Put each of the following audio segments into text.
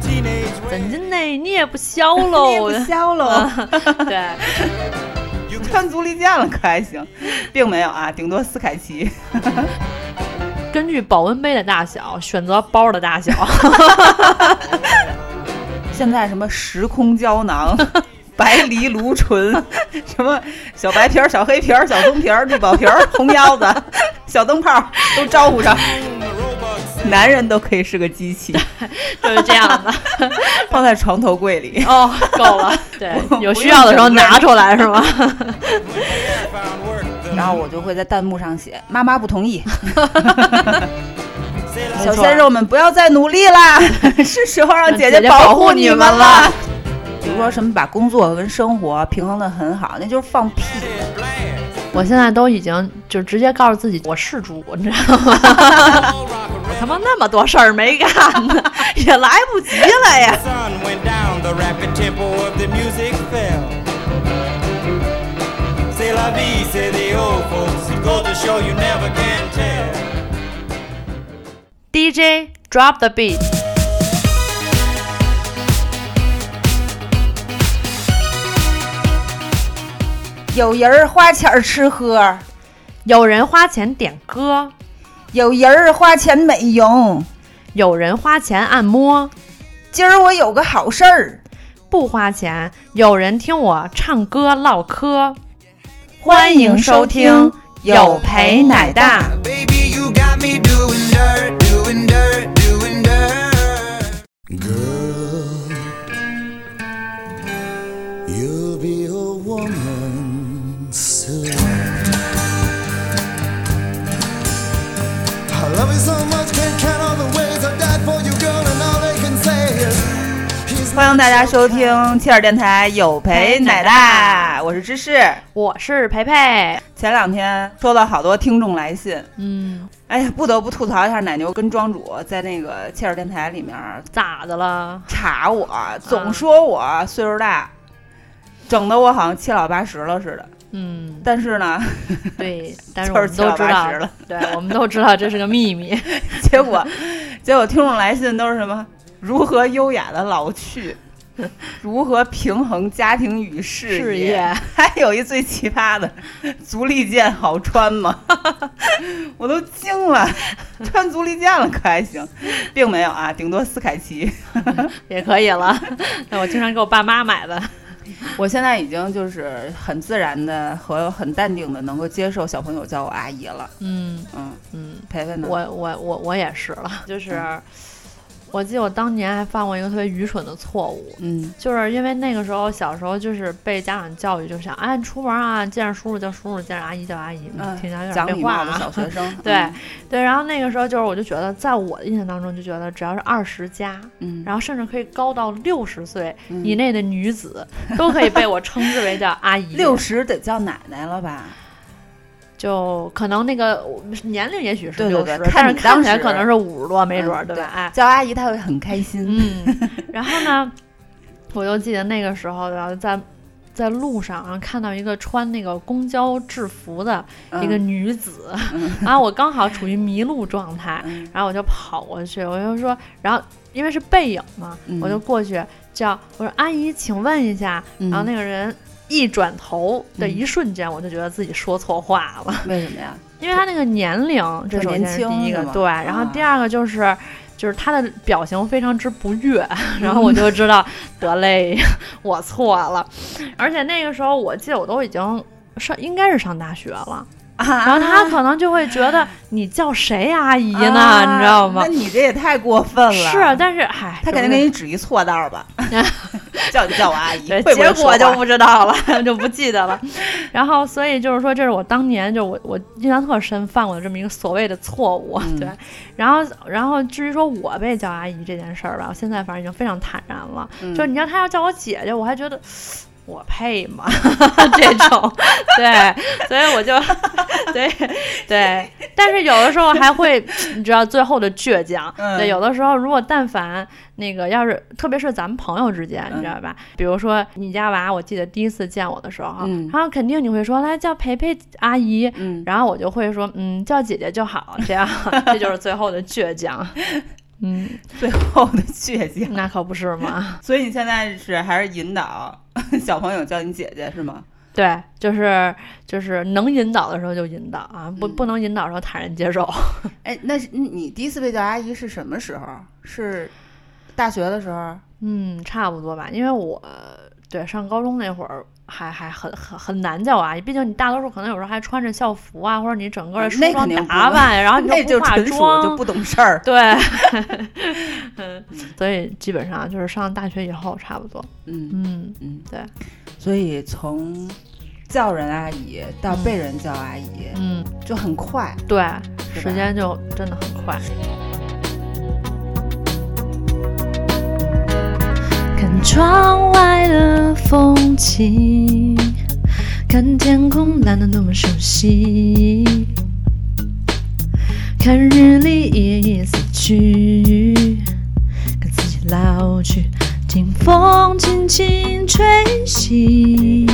怎的呢？你也不小喽，你也不小喽。对，穿足力健了可还行，并没有啊，顶多斯凯奇。根据保温杯的大小选择包的大小。现在什么时空胶囊、白藜芦醇，什么小白瓶、小黑瓶、小棕瓶、绿宝瓶、红腰子、小灯泡都招呼上。男人都可以是个机器，就是这样的，放在床头柜里。哦，够了。对，有需要的时候拿出来是吗？然后我就会在弹幕上写：“妈妈不同意。”小鲜肉们不要再努力啦，是时候让姐姐保护你们了。比如说什么把工作跟生活平衡的很好，那就是放屁。我现在都已经就直接告诉自己我是猪，你知道吗？我他妈那么多事儿没干呢，也来不及了呀。DJ drop the beat。有人花钱吃喝，有人花钱点歌，有人花钱美容，有人花钱按摩。今儿我有个好事儿，不花钱，有人听我唱歌唠嗑。欢迎收听有陪奶大。欢迎大家收听切尔电台有陪奶大，我是芝士，我是培培。前两天收到好多听众来信，嗯，哎呀，不得不吐槽一下奶牛跟庄主在那个切尔电台里面咋的了？查我，总说我岁数大，整的我好像七老八十了似的。嗯，但是呢，对，但是我们都知道了，对，我们都知道这是个秘密。结果，结果听众来信都是什么？如何优雅的老去？如何平衡家庭与事业？还有一最奇葩的，足力健好穿吗？我都惊了，穿足力健了可还行，并没有啊，顶多斯凯奇也可以了。那我经常给我爸妈买的。我现在已经就是很自然的和很淡定的能够接受小朋友叫我阿姨了。嗯嗯嗯，培培呢？我我我我也是了，就是。我记得我当年还犯过一个特别愚蠢的错误，嗯，就是因为那个时候小时候就是被家长教育，就想，哎，出门啊，见着叔叔叫叔叔，见着阿姨叫阿姨，听起来有点废话的小学生，对对。然后那个时候就是，我就觉得，在我的印象当中，就觉得只要是二十加，嗯，然后甚至可以高到六十岁以内的女子，都可以被我称之为叫阿姨。六十得叫奶奶了吧？就可能那个年龄也许是六十，但是看起来可能是五十多，没准儿，对吧？哎，叫阿姨她会很开心。嗯，然后呢，我就记得那个时候，然后在在路上，然后看到一个穿那个公交制服的一个女子，然后我刚好处于迷路状态，然后我就跑过去，我就说，然后因为是背影嘛，我就过去叫我说阿姨，请问一下，然后那个人。一转头的一瞬间，我就觉得自己说错话了。为什么呀？因为他那个年龄，这首先是第一个，对。然后第二个就是，就是他的表情非常之不悦，然后我就知道得嘞，我错了。而且那个时候，我记得我都已经上，应该是上大学了。然后他可能就会觉得你叫谁阿姨呢？你知道吗？那你这也太过分了。是，但是嗨，他肯定给你指一错道吧？叫你叫我阿姨，结果就不知道了，就不记得了。然后，所以就是说，这是我当年就我我印象特深犯过的这么一个所谓的错误。对。然后，然后至于说我被叫阿姨这件事儿吧，我现在反正已经非常坦然了。就是你要他要叫我姐姐，我还觉得。我配吗？这种，对，所以我就，对对，但是有的时候还会，你知道最后的倔强。对，有的时候如果但凡那个要是，特别是咱们朋友之间，你知道吧？比如说你家娃，我记得第一次见我的时候，然后肯定你会说来叫培培阿姨，然后我就会说嗯叫姐姐就好，这样 这就是最后的倔强。嗯，最后的倔强。那可不是嘛。所以你现在是还是引导 小朋友叫你姐姐是吗？对，就是就是能引导的时候就引导啊，不嗯不能引导的时候坦然接受。哎，那你第一次被叫阿姨是什么时候？是大学的时候？嗯，差不多吧，因为我对上高中那会儿还还很很很难叫我阿姨，毕竟你大多数可能有时候还穿着校服啊，或者你整个的梳妆打扮，然后你 那就又不化妆，就不懂事儿。对，嗯，所以基本上就是上大学以后差不多，嗯嗯，嗯，对，所以从叫人阿姨到被人叫阿姨，嗯，就很快。对，时间就真的很快。窗外的风景，看天空蓝得多么熟悉，看日历一一死去，看自己老去，听风轻轻吹起，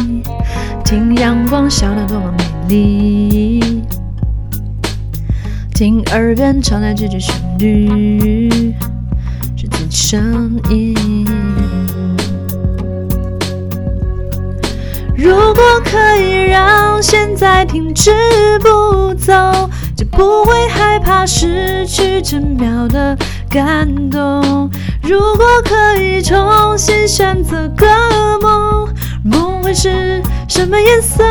听阳光笑得多么美丽，听耳边传来这句旋律，是自己声音。如果可以让现在停止不走，就不会害怕失去这秒的感动。如果可以重新选择个梦，梦会是什么颜色？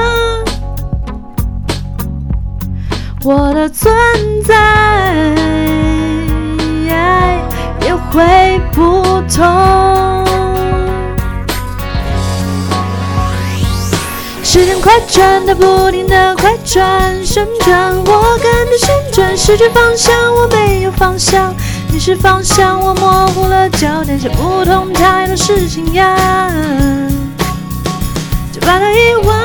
我的存在也会不同。时间快转，它不停的快转旋转，我跟着旋转，失去方向，我没有方向，迷失方向，我模糊了焦点，想不通太多事情呀，就把它遗忘。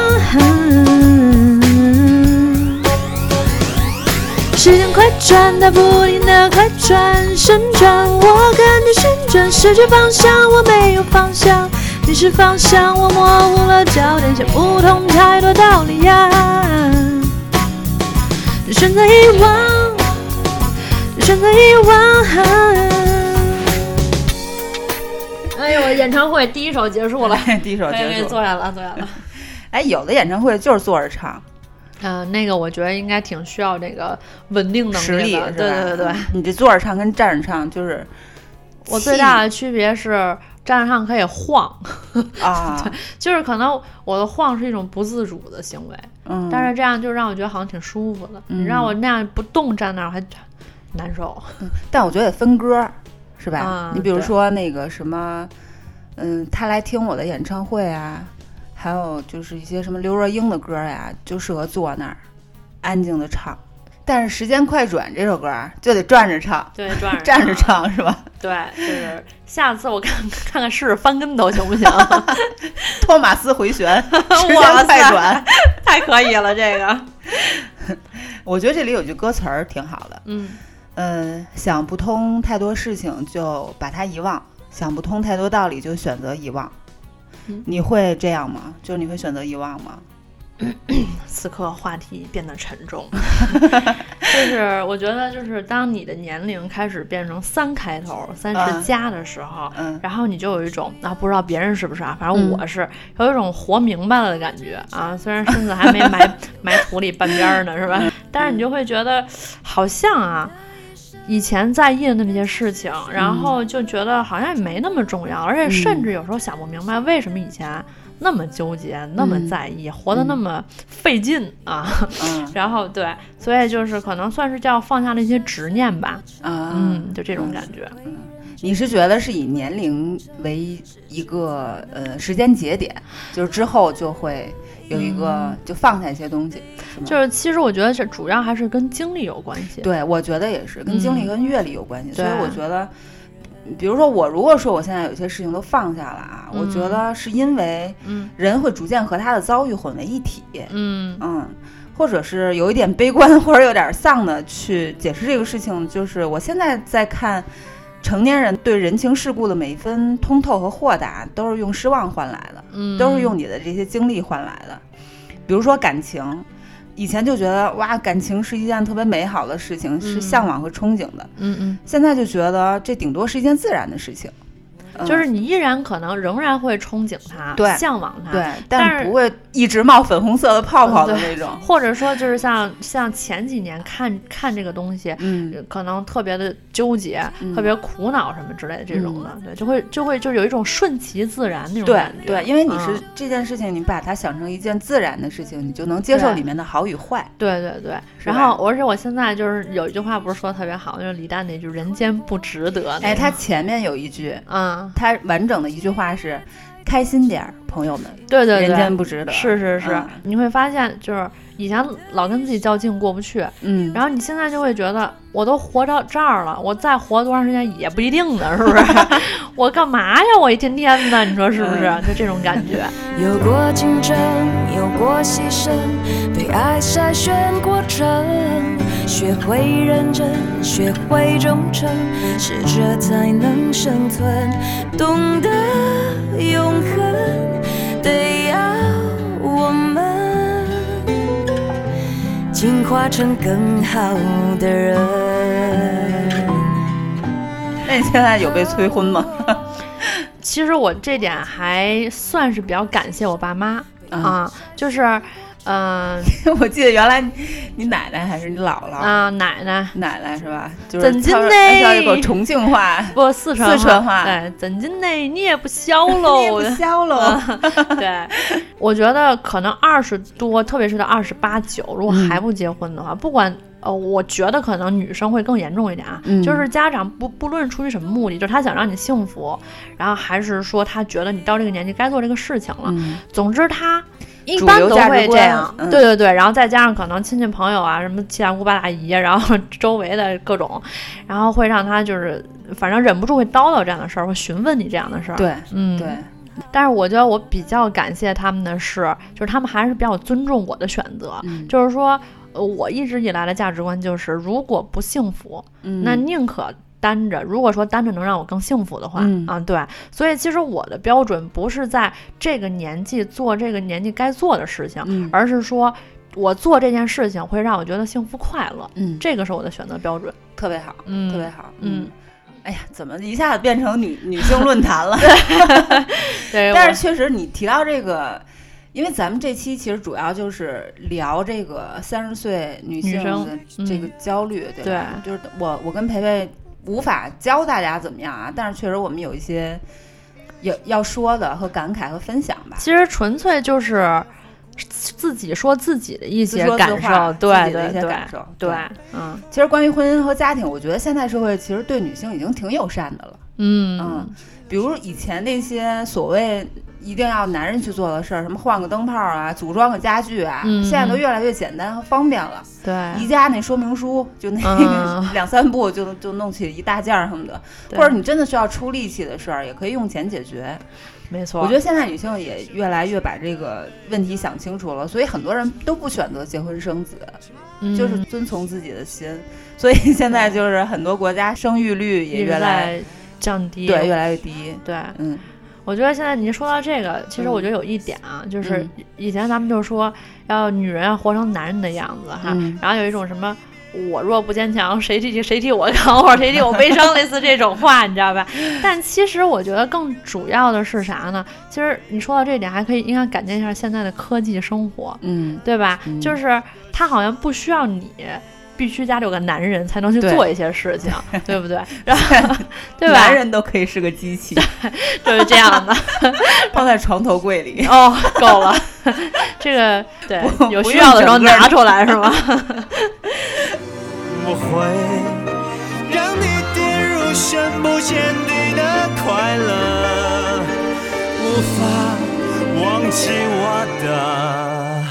时间快转，它不停的快转旋转，我跟着旋转，失去方向，我没有方向。迷失方向，我模糊了焦点，想不通太多道理呀，就选择遗忘，选择遗忘。哎呦，演唱会第一首结束了，第一首结束。坐下了，坐下了。哎，有的演唱会就是坐着唱，嗯、那个我觉得应该挺需要这个稳定能力？对对对你这坐着唱跟站着唱就是我最大的区别是站着唱可以晃，啊，就是可能我的晃是一种不自主的行为，嗯，但是这样就让我觉得好像挺舒服的。嗯你让我那样不动站那儿，我还难受。但我觉得得分歌儿，是吧？啊你比如说那个什么，嗯，他来听我的演唱会啊，还有就是一些什么刘若英的歌呀，就适合坐那儿安静的唱。但是《时间快转》这首歌儿就得转着唱，对，转着 站着。唱是吧？对，就是下次我看看看试试翻跟头行不行？托马斯回旋，时间快转。太可以了，这个。我觉得这里有句歌词儿挺好的，嗯嗯，想不通太多事情就把它遗忘，想不通太多道理就选择遗忘。嗯你会这样吗？就是你会选择遗忘吗？此刻话题变得沉重，就是我觉得，就是当你的年龄开始变成三开头、三十嗯加的时候，嗯然后你就有一种啊，不知道别人是不是啊，反正嗯我是有一种活明白了的感觉啊。虽然身子还没埋 埋土里半边儿呢，是吧？但是你就会觉得好像啊。以前在意的那么些事情，然后就觉得好像也没那么重要，而且甚至有时候想不明白为什么以前那么纠结、那么在意，活得那么费劲啊。嗯 然后对，所以就是可能算是叫放下了一些执念吧，啊嗯，就这种感觉。你是觉得是以年龄为一个呃时间节点，就是之后就会有一个、就放下一些东西，是？就是其实我觉得这主要还是跟经历有关系。对，我觉得也是跟经历嗯跟阅历有关系，所以我觉得。比如说，我如果说我现在有些事情都放下了啊，我觉嗯得是因为嗯人会逐渐和他的遭遇混为一体，嗯嗯，或者是有一点悲观 或者有点丧的去解释这个事情。就是我现在在看成年人对人情世故的每一分通透和豁达，都是用失望换来的，嗯，都是用你的这些经历换来的。比如说感情，以前就觉得哇，感情是一件特别美好的事情，是嗯向往和憧憬的。嗯嗯，现在就觉得这顶多是一件自然的事情，嗯就是你依然可能仍然会憧憬它，对向往它，对，但是不会一直冒粉红色的泡泡的那种。或者说就是像像前几年看看这个东西，嗯，可能特别的纠结、嗯特别苦恼什么之类的这种的，对，就会就会就有一种顺其自然那种感觉，对，因为你是嗯这件事情，你把它想成一件自然的事情，你就能接受里面的好与坏。对对对。然后，而且我现在就是有一句话不是说的特别好，就是李诞那句“人间不值得”那个。哎，他前面有一句，嗯，他完整的一句话是：“开心点儿，朋友们，对对对，人间不值得。”是是是，嗯你会发现就是以前老跟自己较劲过不去，嗯，然后你现在就会觉得我都活到这儿了，我再活多长时间也不一定呢，是不是？我干嘛呀？我一天天的，你说是不是？嗯就这种感觉。有过竞争，有过牺牲，被爱筛选过程，学会认真，学会忠诚，适者才能生存，懂得永恒，得要我们进化成更好的人。那你现在有被催婚吗？其实我这点还算是比较感谢我爸妈啊，啊，就是，嗯 我记得原来你奶奶还是你姥姥，啊，奶奶奶奶是吧？就是怎的操操一口重庆话，不四川四川话对，怎金呢？你也不小 你也喽不。消喽。对，我觉得可能二十多，特别是到二十八九，如果嗯还不结婚的话，不管呃，我觉得可能女生会更严重一点啊，嗯就是家长不不论出于什么目的，就是他想让你幸福，然后还是说他觉得你到这个年纪该做这个事情了，嗯总之他。一主般都会这样，嗯对对对，然后再加上可能亲戚朋友啊，什么七大姑八大姨，然后 周围的各种，然后会让他就是反正忍不住会叨叨这样的事儿，会询问你这样的事儿。，对嗯，对，但是我觉得我比较感谢他们的是，就是他们还是比较尊重我的选择。嗯就是说，呃，我一直以来的价值观就是，如果不幸福，嗯那宁可单着。如果说单着能让我更幸福的话，嗯啊，对。所以其实我的标准不是在这个年纪做这个年纪该做的事情，嗯而是说我做这件事情会让我觉得幸福快乐，嗯，这个是我的选择标准。特别好，嗯，特别好，嗯。哎呀，怎么一下子变成女女性论坛了？对，但是确实，你提到这个，因为咱们这期其实主要就是聊这个三十岁女性的这个嗯焦虑，对吧？就是我我跟培培无法教大家怎么样啊，但是确实我们有一些有要说的和感慨和分享吧。其实纯粹就是自己说自己的一些感话受，对自己的对对一些感受，对，嗯其实关于婚姻和家庭，我觉得现代社会其实对女性已经挺友善的了。嗯嗯比如以前那些所谓一定要男人去做的事儿，什么换个灯泡啊、组装个家具啊，嗯现在都越来越简单和方便了。对，宜家那说明书就那 两三步就就弄起一大件儿什么的，或者你真的需要出力气的事儿，也可以用钱解决。没错，我觉得现在女性也越来越把这个问题想清楚了，所以很多人都不选择结婚生子，嗯。就是遵从自己的心。所以现在就是很多国家生育率也越来在降低，对越来越低。对。嗯我觉得现在您说到这个，其实嗯我觉得有一点啊，就是嗯以前咱们就说要女人要活成男人的样子哈，嗯然后有一种什么。我若不坚强，谁替谁替我扛，或者谁替我悲伤，类似这种话，你知道吧？但其实我觉得更主要的是啥呢？其实你说到这一点，还可以应该感谢一下现在的科技生活，嗯，对吧？嗯就是它好像不需要你必须家里有个男人才能去做一些事情，对不对？然后 对吧？男人都可以是个机器，就是这样的。放在床头柜里。哦，够了，这个对有需要的时候拿出来是吗？我会让你跌入深不见底的快乐，无法忘记我的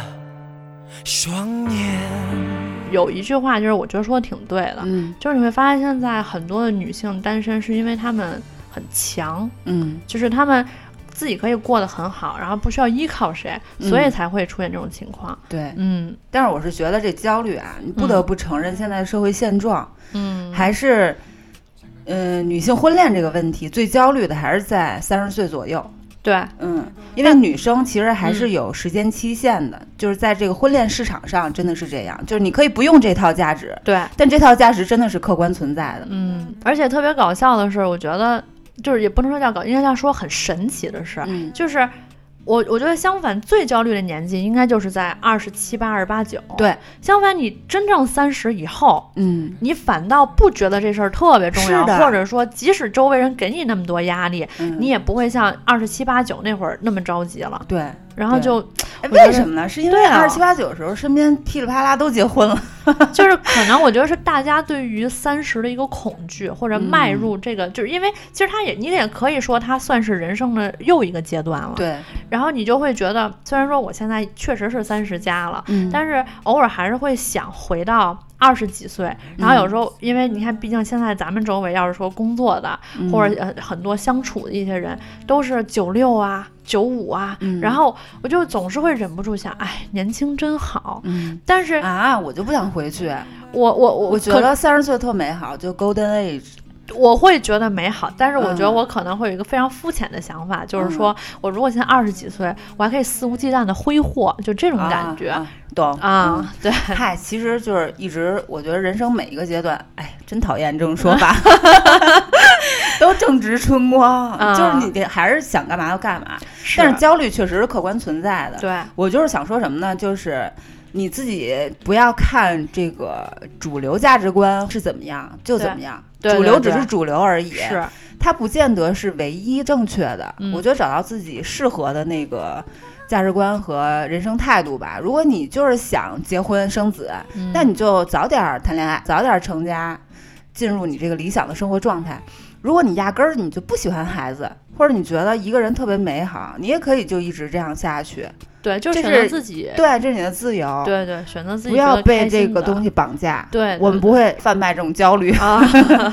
双眼。有一句话就是我觉得说的挺对的，嗯就是你会发现现在很多的女性单身是因为她们很强，嗯就是她们。自己可以过得很好，然后不需要依靠谁，嗯所以才会出现这种情况。对。嗯但是我是觉得这焦虑啊，你不得不承认现在社会现状、嗯，还是，嗯、女性婚恋这个问题最焦虑的还是在三十岁左右。对，嗯，因为女生其实还是有时间期限的，就是在这个婚恋市场上真的是这样，就是你可以不用这套价值，对，但这套价值真的是客观存在的。嗯，而且特别搞笑的是，我觉得就是也不能说叫搞，应该叫说很神奇的是，嗯，就是我我觉得相反，最焦虑的年纪应该就是在二十七八、二十八九。对，相反你真正三十以后，嗯，你反倒不觉得这事儿特别重要，或者说即使周围人给你那么多压力，嗯你也不会像二十七八九那会儿那么着急了。对。对然后就为什么呢？是因为二十七八九的时候，身边噼里啪啦都结婚了。就是可能我觉得是大家对于三十的一个恐惧，或者迈入这个，就是因为其实他也你也可以说它算是人生的又一个阶段了。。对，然后你就会觉得，虽然说我现在确实是三十加了，嗯但是偶尔还是会想回到二十几岁。然后有时候，因为你看，毕竟现在咱们周围要是说工作的，嗯或者呃很多相处的一些人，都是九六啊、九五啊，嗯然后我就总是会忍不住想，哎，年轻真好。嗯但是啊，我就不想回去。我我我我觉得三十岁特美好，就 golden age。我会觉得美好，但是我觉得嗯。我可能会有一个非常肤浅的想法，就是说我如果现在二十几岁，我还可以肆无忌惮的挥霍，就这种感觉。啊，懂啊，对，嗯嗨，其实就是一直，我觉得人生每一个阶段，哎，真讨厌这种说法，都正值春光，啊。就是你这还是想干嘛。就干嘛。是。但是焦虑确实是客观存在的。对，我就是想说什么呢？就是你自己不要看这个主流价值观是怎么样就怎么样，对对主流只是主流而已，是，它不见得是唯一正确的。嗯我觉得找到自己适合的那个。价值观和人生态度吧。如果你就是想结婚生子，嗯那你就早点儿谈恋爱，早点儿成家，进入你这个理想的生活状态。如果你压根儿你就不喜欢孩子，或者你觉得一个人特别美好，你也可以就一直这样下去。对，就是择自己，对，这是你的自由，对对，选择自己不要被这个东西绑架。对，我们不会贩卖这种焦虑。啊，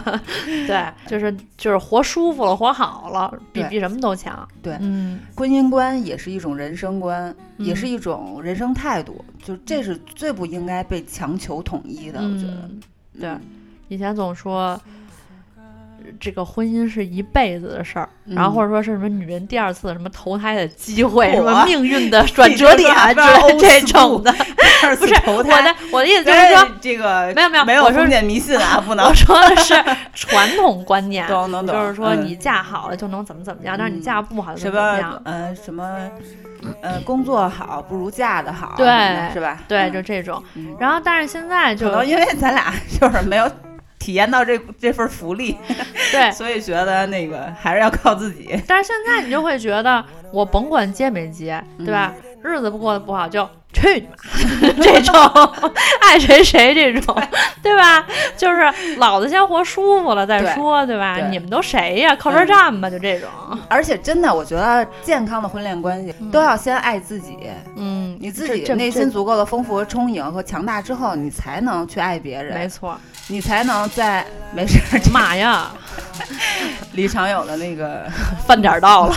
对，就是就是活舒服了，活好了，比比什么都强。对嗯，婚姻观也是一种人生观，也嗯是一种人生态度，就这是最不应该被强求统一的。我觉得，嗯对嗯，以前总说。这个婚姻是一辈子的事儿，嗯。然后或者说是什么女人第二次什么投胎的机会，什么命运的转折点你之这类个 这种的，不 不是我的我的意思就是说，这个没有没有没有我说封建迷信啊，不能。我说的是传统观念，懂懂懂。就是说嗯。你嫁好了就能怎么怎么样，但是你嗯。嫁不好就什怎么样。么。呃什么呃工作好不如嫁的好，对是吧？对，嗯就这种。嗯。然后，但是现在就因为咱俩就是没有 体验到这这份福利，对，所以觉得那个还是要靠自己。但是现在你就会觉得，我甭管接没接，对吧？嗯日子不过得不好，就去你妈！这种爱谁谁这种，对吧？就是老子先活舒服了再说，对吧？对你们都谁呀？靠边站吧，就这种。而且真的，我觉得健康的婚恋关系都要先爱自己。嗯，你自己内心足够的丰富和充盈和强大之后，你才能去爱别人没，错。你才能在没事儿。这妈呀，李长友的那个，饭点儿到了。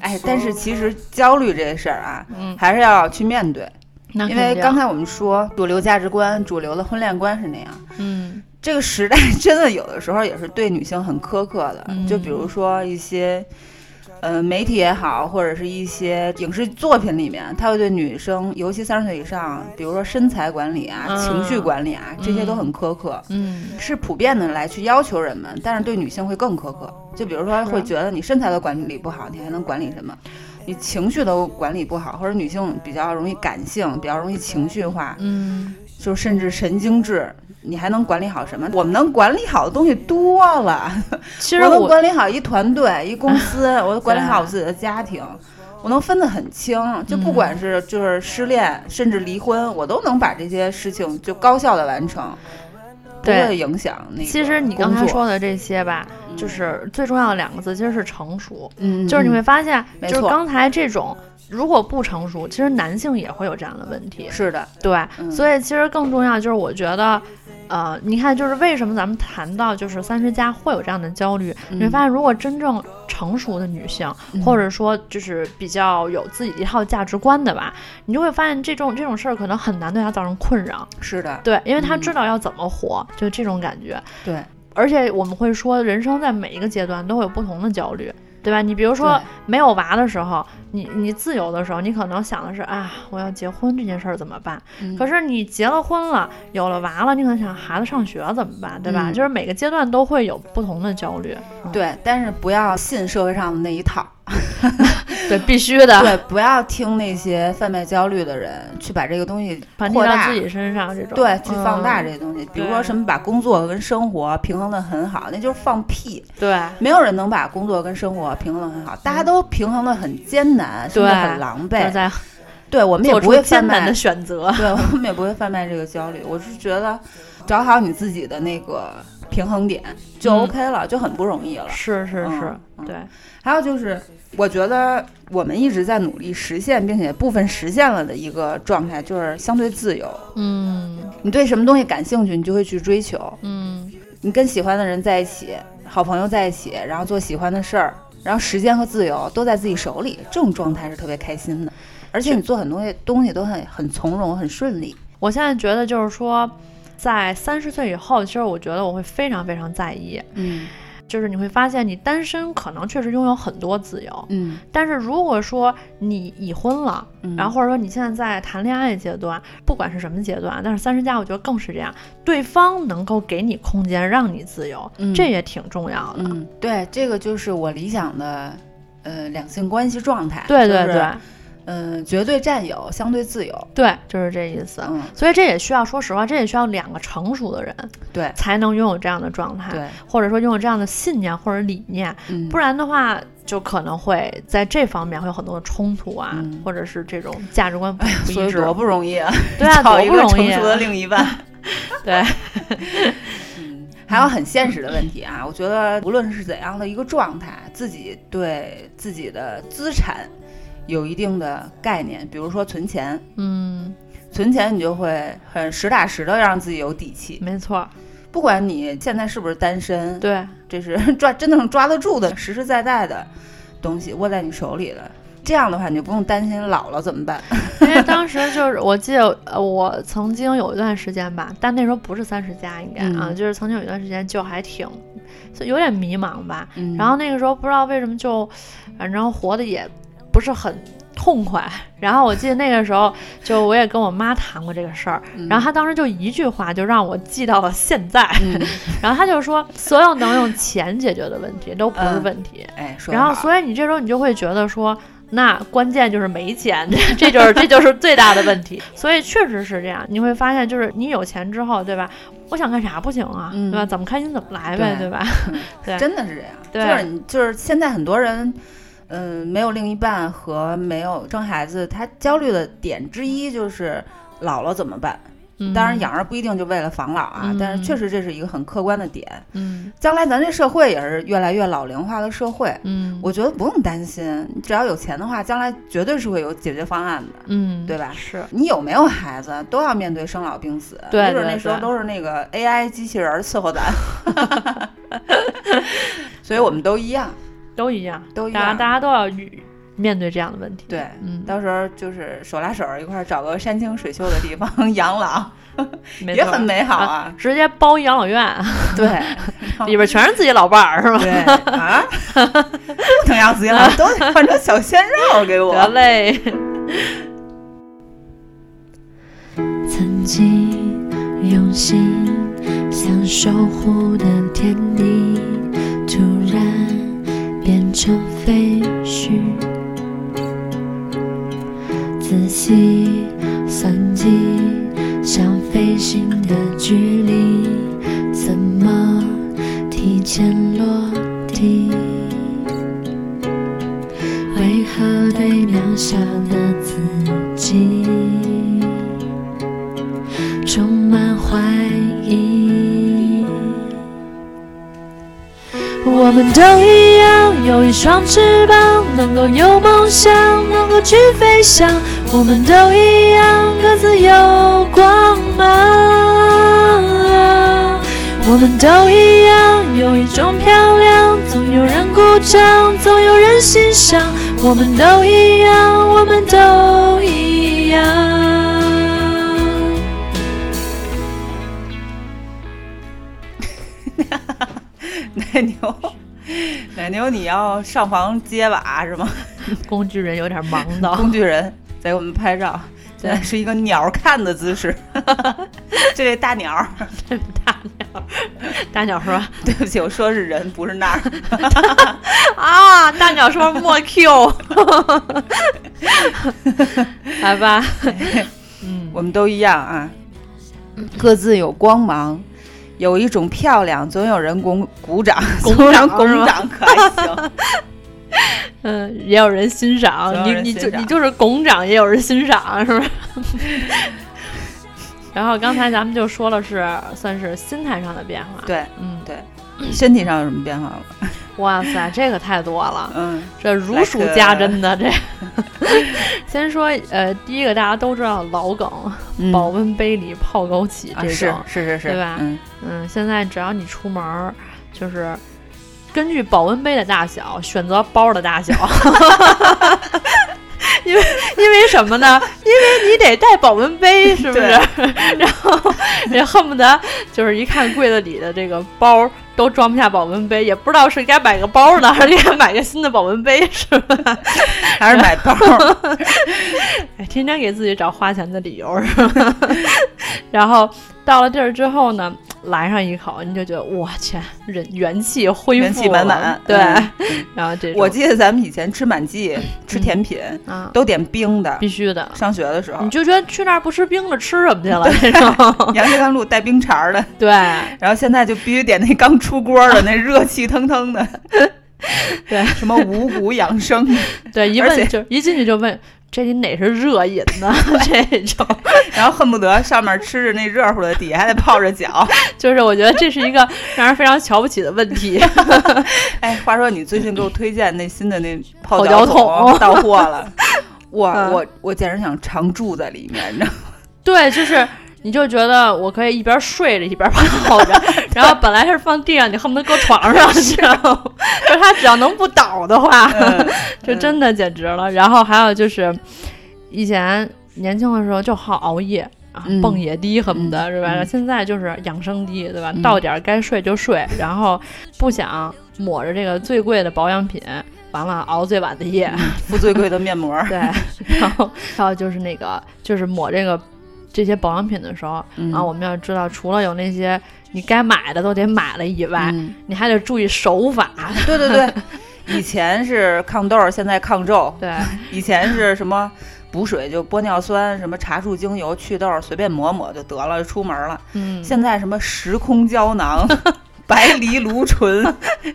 哎，但是其实焦虑这事儿啊，嗯还是要去面对，那因为刚才我们说主流价值观、主流的婚恋观是那样。嗯这个时代 真的有的时候也是对女性很苛刻的，嗯就比如说一些，呃，媒体也好，或者是一些影视作品里面，他会对女生，尤其三十岁以上，比如说身材管理啊、嗯。情绪管理啊，这些都很苛刻，嗯。是普遍的来去要求人们，但是对女性会更苛刻。就比如说会觉得你身材都管理不好，你还能管理什么？你情绪都管理不好，或者女性比较容易感性，比较容易情绪化，嗯，就甚至神经质，你还能管理好什么？我们能管理好的东西多了，其实我管理好一团队、一公司，我能管理好我自己的家庭，我能分得很清。就不管是就是失恋，甚至离婚，我都能把这些事情就高效的完成，不对会影响那个。其实你刚才，说的这些吧，就是最重要的两个字，其实是成熟。嗯，就是你会发现，就是刚才这种如果不成熟，其实男性也会有这样的问题。是的，对，嗯所以其实更重要就是我觉得。呃，你看，就是为什么咱们谈到就是三十加会有这样的焦虑？你会发现，如果真正成熟的女性，嗯或者说就是比较有自己一套价值观的吧，你就会发现这种这种事儿可能很难对她造成困扰。是的，对，因为她嗯知道要怎么活，就这种感觉。对，而且我们会说，人生在每一个阶段都会有不同的焦虑，对吧？你比如说没有娃的时候，你你自由的时候，你可能想的是啊，我要结婚这件事儿怎么办？嗯可是你结了婚了，有了娃了，你可能想孩子上学怎么办，对吧？嗯就是每个阶段都会有不同的焦虑。对，但是不要信社会上的那一套，对，必须的，对，不要听那些贩卖焦虑的人去把这个东西扩大到自己身上这种。对，去放大嗯这些东西，比如说什么把工作跟生活平衡的很好，那就是放屁。对没有人能把工作跟生活平衡的很好，大家都平衡的很艰难，甚至对很狼狈。在对，我们也不会贩卖出艰难的，选择。对我们也不会贩卖这个焦虑。我是觉得找好你自己的那个平衡点就嗯 OK 了，就很不容易了。是是是对，还有就是，我觉得我们一直在努力实现，并且部分实现了的一个状态，就是相对自由。嗯你对什么东西感兴趣，你就会去追求。嗯，你跟喜欢的人在一起，好朋友在一起，然后做喜欢的事儿，然后时间和自由都在自己手里，这种状态是特别开心的。而且你做很多东西都很很从容，很顺利。我现在觉得就是说，在三十岁以后，其实我觉得我会非常非常在意，嗯就是你会发现你单身可能确实拥有很多自由，嗯但是如果说你已婚了，嗯然后或者说你现在在谈恋爱阶段，不管是什么阶段，但是三十加我觉得更是这样，对方能够给你空间让你自由，嗯这也挺重要的。嗯，对，这个就是我理想的呃两性关系状态。就是对对对嗯、绝对占有，相对自由。对，就是这意思。嗯，所以这也需要，说实话，这也需要两个成熟的人对才能拥有这样的状态，对，或者说拥有这样的信念或者理念，嗯，不然的话，就可能会在这方面会有很多的冲突啊，嗯或者是这种价值观不不一致。所以多不容易啊！对啊，多不容易啊。成熟的另一半。对，嗯，还有很现实的问题啊，我觉得无论是怎样的一个状态，自己对自己的资产有一定的概念，比如说存钱，嗯，存钱你就会很实打实的让自己有底气，没错，不管你现在是不是单身，对，这是 抓真正抓得住的、实实在在的东西握在你手里的。这样的话，你就不用担心老了怎么办。因为当时就是我记得，呃，我曾经有一段时间吧，但那时候不是三十加，应该啊，嗯。就是曾经有一段时间就还挺，就有点迷茫吧。嗯。然后那个时候不知道为什么就，反正活的也不是很痛快。然后我记得那个时候，就我也跟我妈谈过这个事儿，嗯然后她当时就一句话就让我记到了现在。嗯，然后她就说，所有能用钱解决的问题都不是嗯问题。哎，说得然后，所以你这时候你就会觉得说，那关键就是没钱，这就是这就是最大的问题。所以确实是这样，你会发现，就是你有钱之后，对吧？我想干啥不行啊，嗯对吧？怎么开心怎么来呗，对对吧？对真的是这样，对就是你就是现在很多人，嗯、没有另一半和没有生孩子，他焦虑的点之一就是老了怎么办？嗯当然，养儿不一定就为了防老啊，嗯但是确实这是一个很客观的点。嗯将来咱这社会也是越来越老龄化的社会，嗯，我觉得不用担心，只要有钱的话，将来绝对是会有解决方案的。嗯对吧是，你有没有孩子，都要面对生老病死，对没准对那时候都是那个 AI 机器人儿伺候咱 所以我们都一样，都一样，都一大家样。大家都要遇面对这样的问题。对，嗯，到时候就是手拉手一块儿找个山清水秀的地方 养老，也很美好啊。直接包养老院，对 里边全是自己老伴儿，是吧？对啊，不能要自己老，都得换成小鲜肉给我。得嘞，曾经用心想守护的天地，废墟。仔细算计，想飞行的距离，怎么提前落地？为何对渺小的自己充满怀疑？我们都一，有一双翅膀，能够有梦想，能够去飞翔。我们都一样，各自有光芒。我们都一样，有一种漂亮，总有人鼓掌，总有人欣赏。我们都一样，我们都一样。奶牛，你要上房揭瓦是吗？工具人有点忙的，工具人在给我们拍照，现在是一个鸟看的姿势。这位大鸟，这位大鸟，大鸟说：“对不起，我说的是人，不是那儿。啊，大鸟说莫 Q，来吧，嗯，我们都一样啊，各自有光芒。有一种漂亮，总有人鼓鼓掌，鼓掌鼓掌可还行。嗯，也有人欣赏你，你就你就是拱掌，也有人欣赏，是不是？然后刚才咱们就说了，是算是心态上的变化。对，嗯，对。身体上有什么变化吗？哇塞，这个太多了，嗯，这如数家珍的这。先说呃，第一个大家都知道老梗，保温杯里泡枸杞这种，是是是是，对吧？嗯嗯，现在只要你出门，就是根据保温杯的大小选择包的大小。因为因为什么呢？因为你得带保温杯，是不是？然后也恨不得就是一看柜子里的这个包都装不下保温杯，也不知道是该买个包呢，还是该买个新的保温杯，是吧？还是买包？哎，天天给自己找花钱的理由，是吧？然后到了地儿之后呢？来上一口，你就觉得我去，人元气恢复，元气满满。对，然后这 我记得咱们以前吃满记 吃甜品，都点冰的，必须的。上学的时候，你就觉得去那儿不吃冰的吃什么去了？那种 杨枝甘露带冰碴的，对。然后现在就必须点那刚出锅的那热气腾腾的，对，什么五谷养生，对，一问就一进去就问。这你哪是热饮呢？这种，然后恨不得上面吃着那热乎的，底下还得泡着脚。就是我觉得这是一个让人非常瞧不起的问题。哎，话说你最近给我推荐那新的那泡脚桶到货了，我我我简直想常住在里面，你知道吗？对，就是。你就觉得我可以一边睡着一边泡着，然后本来是放地上，你恨不得搁床上，你知道吗？就它只要能不倒的话，就真的简直了。然后还有就是，以前年轻的时候就好熬夜啊，蹦野迪恨不得是吧？现在就是养生低，对吧？到点该睡就睡，然后不想抹着这个最贵的保养品，完了熬最晚的夜，敷最贵的面膜。对，然后还有就是那个，就是抹这个。这些保养品的时候啊，我们要知道，除了有那些你该买的都得买了以外，你还得注意手法。对对对，以前是抗痘，现在抗皱。对，以前是什么补水就玻尿酸，什么茶树精油祛痘，随便抹抹就得了，出门了。嗯，现在什么时空胶囊。白藜芦醇，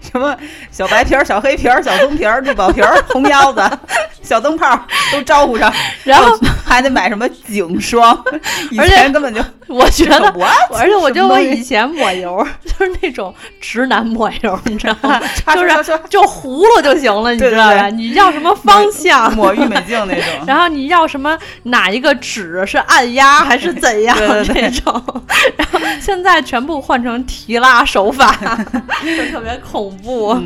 什么小白皮儿、小黑皮儿、小棕皮儿、绿宝瓶儿、红腰子、小灯泡都招呼上，然后还得买什么颈霜，以前根本就 我觉得，而且我觉得我以前抹油就是那种直男抹油，你知道吗？就是就葫芦就行了，你知道吧？你要什么方向？抹郁美净那种。然后你要什么哪一个纸是按压还是怎样那种？然后现在全部换成提拉手。法 就特别恐怖，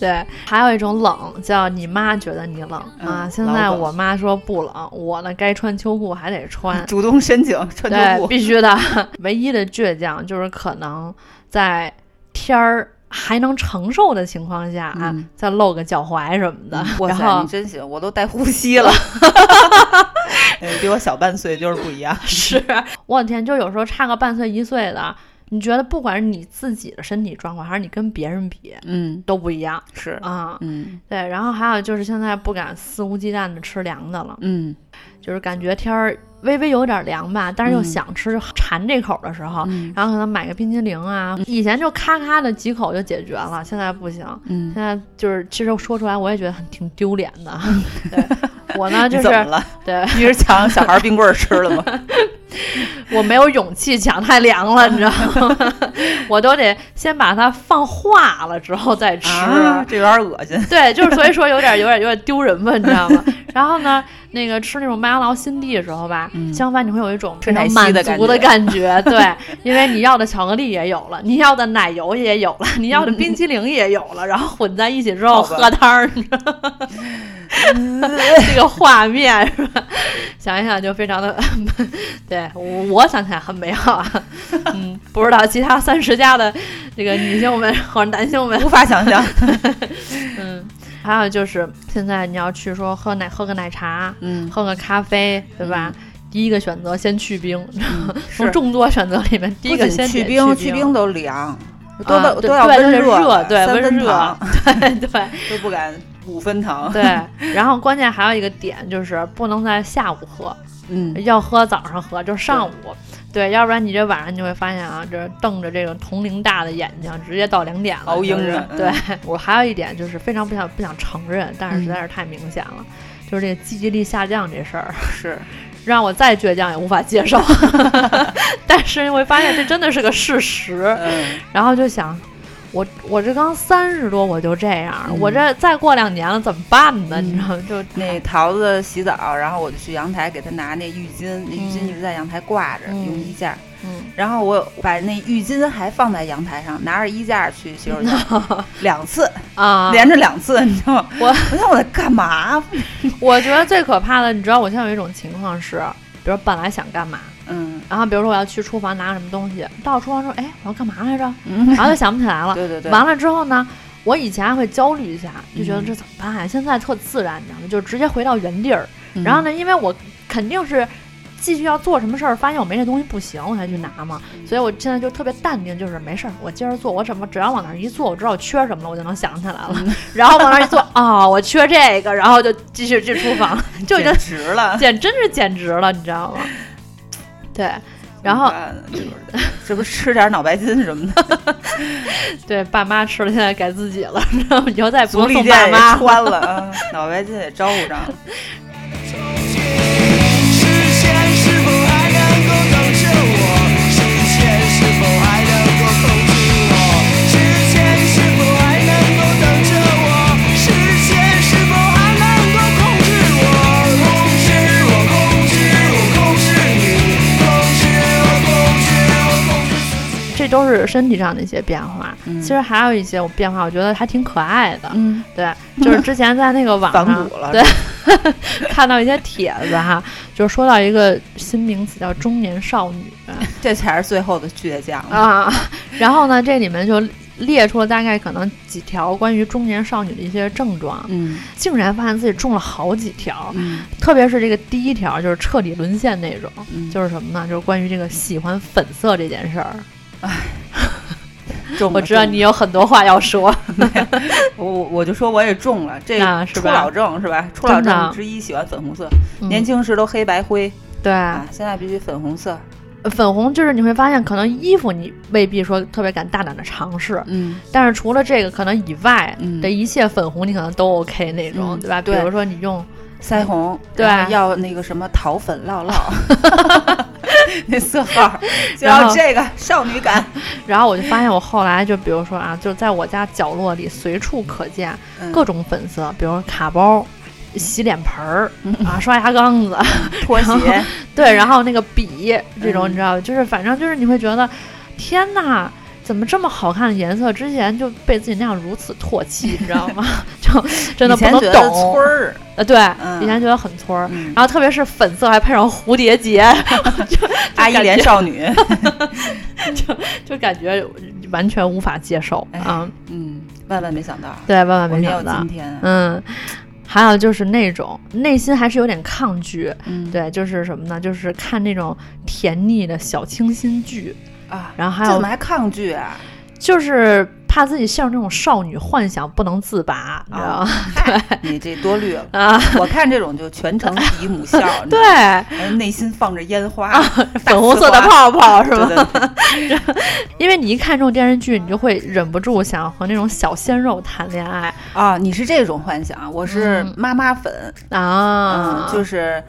对，还有一种冷叫你妈觉得你冷啊。现在我妈说不冷，我呢该穿秋裤还得穿，主动申请穿秋裤，必须的。唯一的倔强就是可能在天儿还能承受的情况下啊，再露个脚踝什么的。哇塞，你真行，我都带呼吸了，比我小半岁就是不一样。是我的天，就有时候差个半岁一岁的。你觉得不管是你自己的身体状况，还是你跟别人比，嗯，都不一样，是啊，嗯，对。然后还有就是现在不敢肆无忌惮的吃凉的了，嗯，就是感觉天儿微微有点凉吧，但是又想吃馋这口的时候，然后可能买个冰激凌啊，以前就咔咔的几口就解决了，现在不行，嗯，现在就是其实说出来我也觉得很挺丢脸的，对。我呢 就是了？对 你是抢小孩冰棍儿吃了吗？我没有勇气抢，太凉了，你知道吗？我都得先把它放化了之后再吃。啊，这有点恶心。对，就是所以说有点有点有点丢人吧，你知道吗？然后呢，那个吃那种麦当劳心地的时候吧，相反你会有一种非常满足的觉感觉，对，因为你要的巧克力也有了，你要的奶油也有了，你要的冰淇淋也有了，然后混在一起之后喝汤儿？这个画面是吧？想一想就非常的，对我我想起来很美好啊。嗯，不知道其他三十家的这个女性们或者男性们无法想象。嗯，还有就是现在你要去说喝奶喝个奶茶，嗯，喝个咖啡，对吧？第一个选择先去冰，从是众多选择里面第一个先去冰，去去冰都凉，都啊都都要对热热对三温热 对对 都不敢五分糖。对。然后关键还有一个点就是不能在下午喝，嗯，要喝早上喝，就是上午。对，要不然你这晚上你就会发现啊，这瞪着这个铜铃大的眼睛，直接到两点了。熬鹰就是着嗯对我还有一点就是非常不想不想承认，但是实在是太明显了，就是这个记忆力下降这事儿。是，让我再倔强也无法接受 但是你会发现这真的是个事实，嗯，然后就想，我我这刚三十多我就这样，嗯我这再过两年了怎么办呢？嗯你知道吗？就那桃子洗澡，然后我就去阳台给她拿那浴巾，那浴巾嗯一直在阳台挂着，嗯用衣架。嗯，然后我把那浴巾还放在阳台上，拿着衣架去洗手间，两次，啊，连着两次，你知道吗？我我想我在干嘛？我觉得最可怕的，你知道，我现在有一种情况是，比如本来想干嘛，嗯然后比如说我要去厨房拿什么东西，到厨房说，哎，我要干嘛来着？嗯，然后就想不起来了。对对对，完了之后呢，我以前还会焦虑一下，就觉得嗯这怎么办呀？现在特自然，你知道吗？就直接回到原地儿。嗯然后呢，因为我肯定是继续要做什么事儿，发现我没这东西不行，我才去拿嘛。所以我现在就特别淡定，就是没事儿，我接着做，我怎么只要往那儿一坐，我知道我缺什么了，我就能想起来了。然后往那儿一坐，啊、我缺这个，然后就继续去厨房，就已经简直了。简真是简直了，你知道吗？对。然后这不吃点脑白金什么的，对爸妈吃了，现在改自己了，然后以后再也不送爸妈穿了啊，脑白金也招呼上了。都是身体上的一些变化。嗯其实还有一些我变化，我觉得还挺可爱的。嗯，对，就是之前在那个网上 对 看到一些帖子哈，就是说到一个新名词叫中年少女 这才是最后的倔强。啊，然后呢，这里面就列出了大概可能几条关于中年少女的一些症状，嗯竟然发现自己中了好几条，嗯特别是这个第一条就是彻底沦陷那种，嗯，就是什么呢？就是关于这个喜欢粉色这件事儿。中了我知道你有很多话要说，我我我就说我也中了，这啊是吧？初老症是吧？初老症之一喜欢粉红色，嗯。年轻时都黑白灰。对。啊，现在必须粉红色。粉红就是你会发现，可能衣服你未必说特别敢大胆的尝试，嗯。但是除了这个可能以外嗯。的一切粉红，你可能都 OK 那种，嗯。对吧？对。比如说你用，腮红，对。要那个什么桃粉烙烙，那色号就要这个少女感。然后我就发现我后来就比如说啊，就在我家角落里随处可见嗯。各种粉色，比如卡包。洗脸盆儿嗯。啊，刷牙缸子，拖鞋，对，然后那个笔这种，嗯。你知道，就是反正就是你会觉得，天呐，怎么这么好看的颜色，之前就被自己那样如此唾弃，你知道吗？就真的以不能前觉得懂。村儿，呃，对，嗯。以前觉得很村儿，嗯。然后特别是粉色还配上蝴蝶结，阿姨连少女，就就感觉完全无法接受哎啊、嗯，万万没想到，对，万万没想到。今，天。啊。嗯。还有就是那种内心还是有点抗拒，嗯，对，就是什么呢？就是看那种甜腻的小清新剧，啊，然后还有怎么还抗拒啊？就是怕自己陷入这种少女幻想不能自拔，你知道吗？对你这多虑了。啊，我看这种就全程姨母笑，对内心放着烟花，粉红色的泡泡是对吧？因为你一看这种电视剧，你就会忍不住想和那种小鲜肉谈恋爱啊，你是这种幻想，我是嗯妈妈粉，啊嗯，，就是。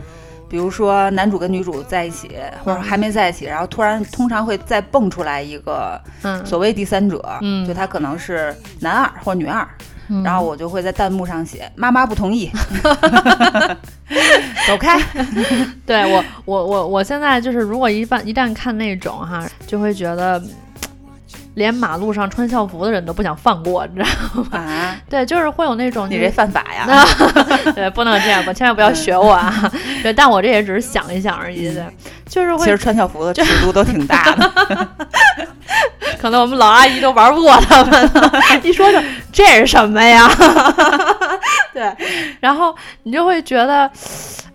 比如说男主跟女主在一起，或者还没在一起，然后突然通常会再蹦出来一个嗯，所谓第三者，嗯就他可能是男二或女二，嗯然后我就会在弹幕上写妈妈不同意，走开。对我，我我我现在就是，如果一旦一旦看那种哈，就会觉得。连马路上穿校服的人都不想放过，你知道吗？啊，对，就是会有那种你这犯法呀？对，不能这样，千万不要学我啊！对，但我这也只是想一想而已，对，就是会其实穿校服的尺度都挺大的。可能我们老阿姨都玩不过他们了，一说就这是什么呀？对，然后你就会觉得，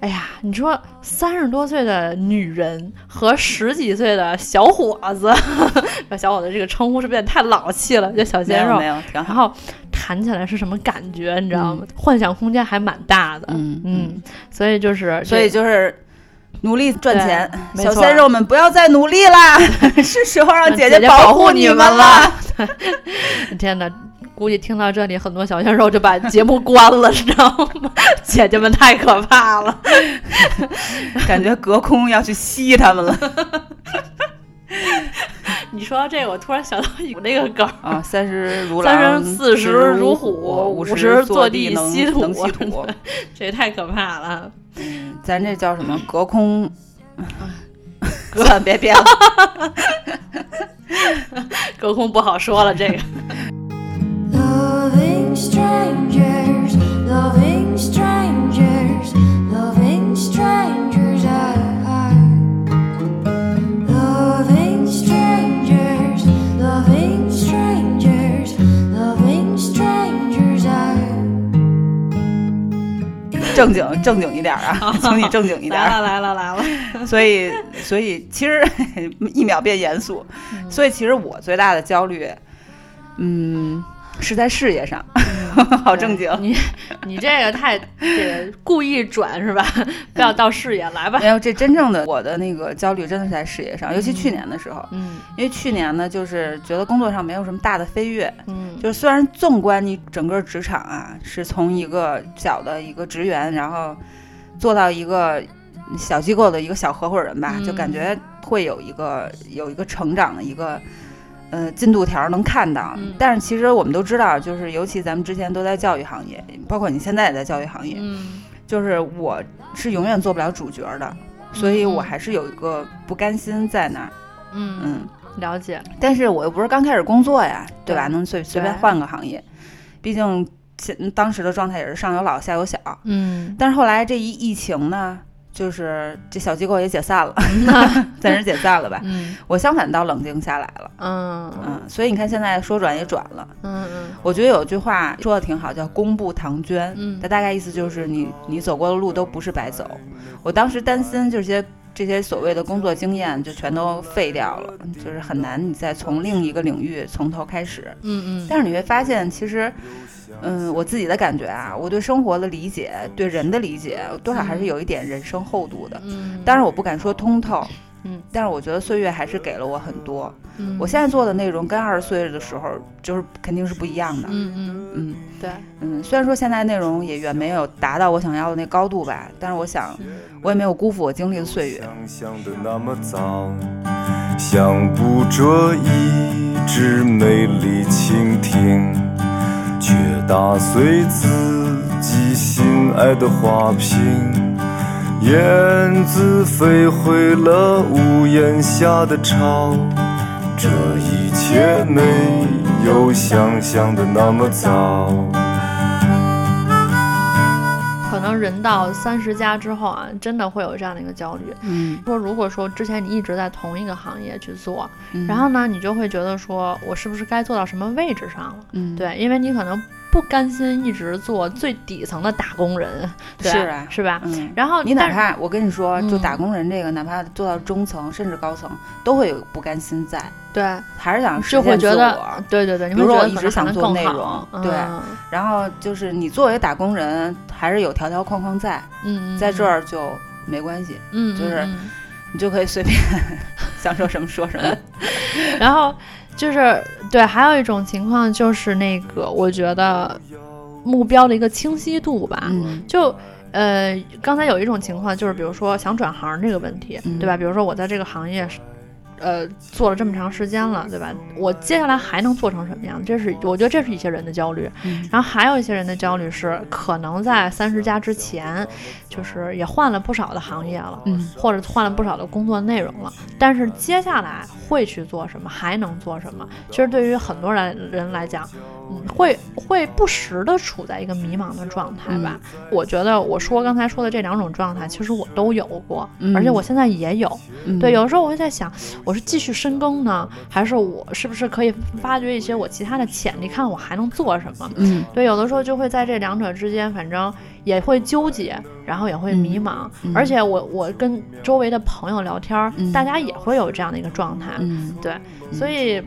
哎呀，你说三十多岁的女人和十几岁的小伙子，把小伙子这个称呼是不是有点太老气了？就小鲜肉有没，有，然。后谈起来是什么感觉？你知道吗？幻想空间还蛮大的，嗯嗯，所以就是所以就是努力赚钱，小鲜肉们不要再努力啦，是时候让姐姐姐保保护你们你了了。天哪！估计听到这里，很多小鲜肉就把节目关了，知道吗？姐姐们太可怕了。感觉隔空要去吸他们了你说到这个，我突然想到有那个梗，啊！三十如狼三狼，十四十如如虎，五十十坐地吸土，能吸土。这也太可怕了。咱这叫什么？隔空。算了，别别了。隔空不好说了，这个 Loving strangers, loving strangers, 正经正经一点啊，请你正经一点。来了来了来了。所以，所以其实一秒变严肃。所以，其实我最大的焦虑，嗯，是在事业上，好正经。你你这个太这个故意转是吧？不要到事业来吧。没有，这真正的我的那个焦虑真的是在事业上，尤其去年的时候，嗯因为去年呢，就是觉得工作上没有什么大的飞跃，嗯就是虽然纵观你整个职场啊，是从一个小的一个职员，然后做到一个小机构的一个小合伙人吧，嗯就感觉会有一个有一个成长的一个呃进度条能看到。嗯但是其实我们都知道，就是尤其咱们之前都在教育行业，包括你现在也在教育行业，嗯就是我是永远做不了主角的，所以我还是有一个不甘心在那儿。嗯，嗯，了解。但是我又不是刚开始工作呀，对吧？对能随随便换个行业，毕竟现当时的状态也是上有老下有小。嗯但是后来这一疫情呢，就是这小机构也解散了，暂时解散了吧。嗯我相反倒冷静下来了，嗯嗯，所以你看现在说转也转了。嗯嗯我觉得有句话说的挺好，叫“公布唐捐”，嗯它大概意思就是你你走过的路都不是白走。我当时担心这些这些所谓的工作经验就全都废掉了，就是很难你再从另一个领域从头开始。嗯嗯，但是你会发现，其实，嗯，我自己的感觉啊，我对生活的理解，对人的理解，多少还是有一点人生厚度的。嗯，当然，我不敢说通透，嗯，但是我觉得岁月还是给了我很多。嗯我现在做的内容跟二十岁的时候就是肯定是不一样的。嗯嗯嗯对，嗯，虽然说现在内容也远没有达到我想要的那高度吧，但是我想，我也没有辜负我经历的岁月。想象的那么早，想捕捉一只美丽蜻蜓，却打碎自己心爱的花瓶，燕子飞回了屋檐下的巢。这一切没有想象的那么糟。可能人到三十加之后啊，真的会有这样的一个焦虑。嗯，说如果说之前你一直在同一个行业去做，嗯然后呢，你就会觉得说我是不是该做到什么位置上了？嗯，对，因为你可能不甘心一直做最底层的打工人，对是啊是吧？嗯。然后你哪怕我跟你说，就嗯打工人这个，哪怕做到中层甚至高层，都会有不甘心在，对还是想实就会现自觉得我。对对对，你比如说我一直想做内容对嗯然后就是你作为打工人，还是有条条框框在，嗯，嗯在这，儿就没关系，嗯，嗯就是你就可以随便 想说什么说什么。然后就是对，还有一种情况就是那个，我觉得目标的一个清晰度吧，嗯就。呃，刚才有一种情况就是，比如说想转行这个问题，嗯对吧？比如说我在这个行业是，呃，做了这么长时间了，对吧？我接下来还能做成什么样？这是我觉得这是一些人的焦虑。嗯然后还有一些人的焦虑是，可能在三十加之前，就是也换了不少的行业了，嗯或者换了不少的工作内容了，但是接下来会去做什么，还能做什么？其实对于很多人人来讲，嗯，会会不时的处在一个迷茫的状态吧。我觉得我说刚才说的这两种状态，其实我都有过，嗯而且我现在也有。嗯对，有的时候我会在想，我是继续深耕呢，还是我是不是可以发掘一些我其他的潜力，看我还能做什么？嗯对，有的时候就会在这两者之间，反正也会纠结，然后也会迷茫。嗯而且我我跟周围的朋友聊天大家也会有这样的一个状态。嗯对，所以，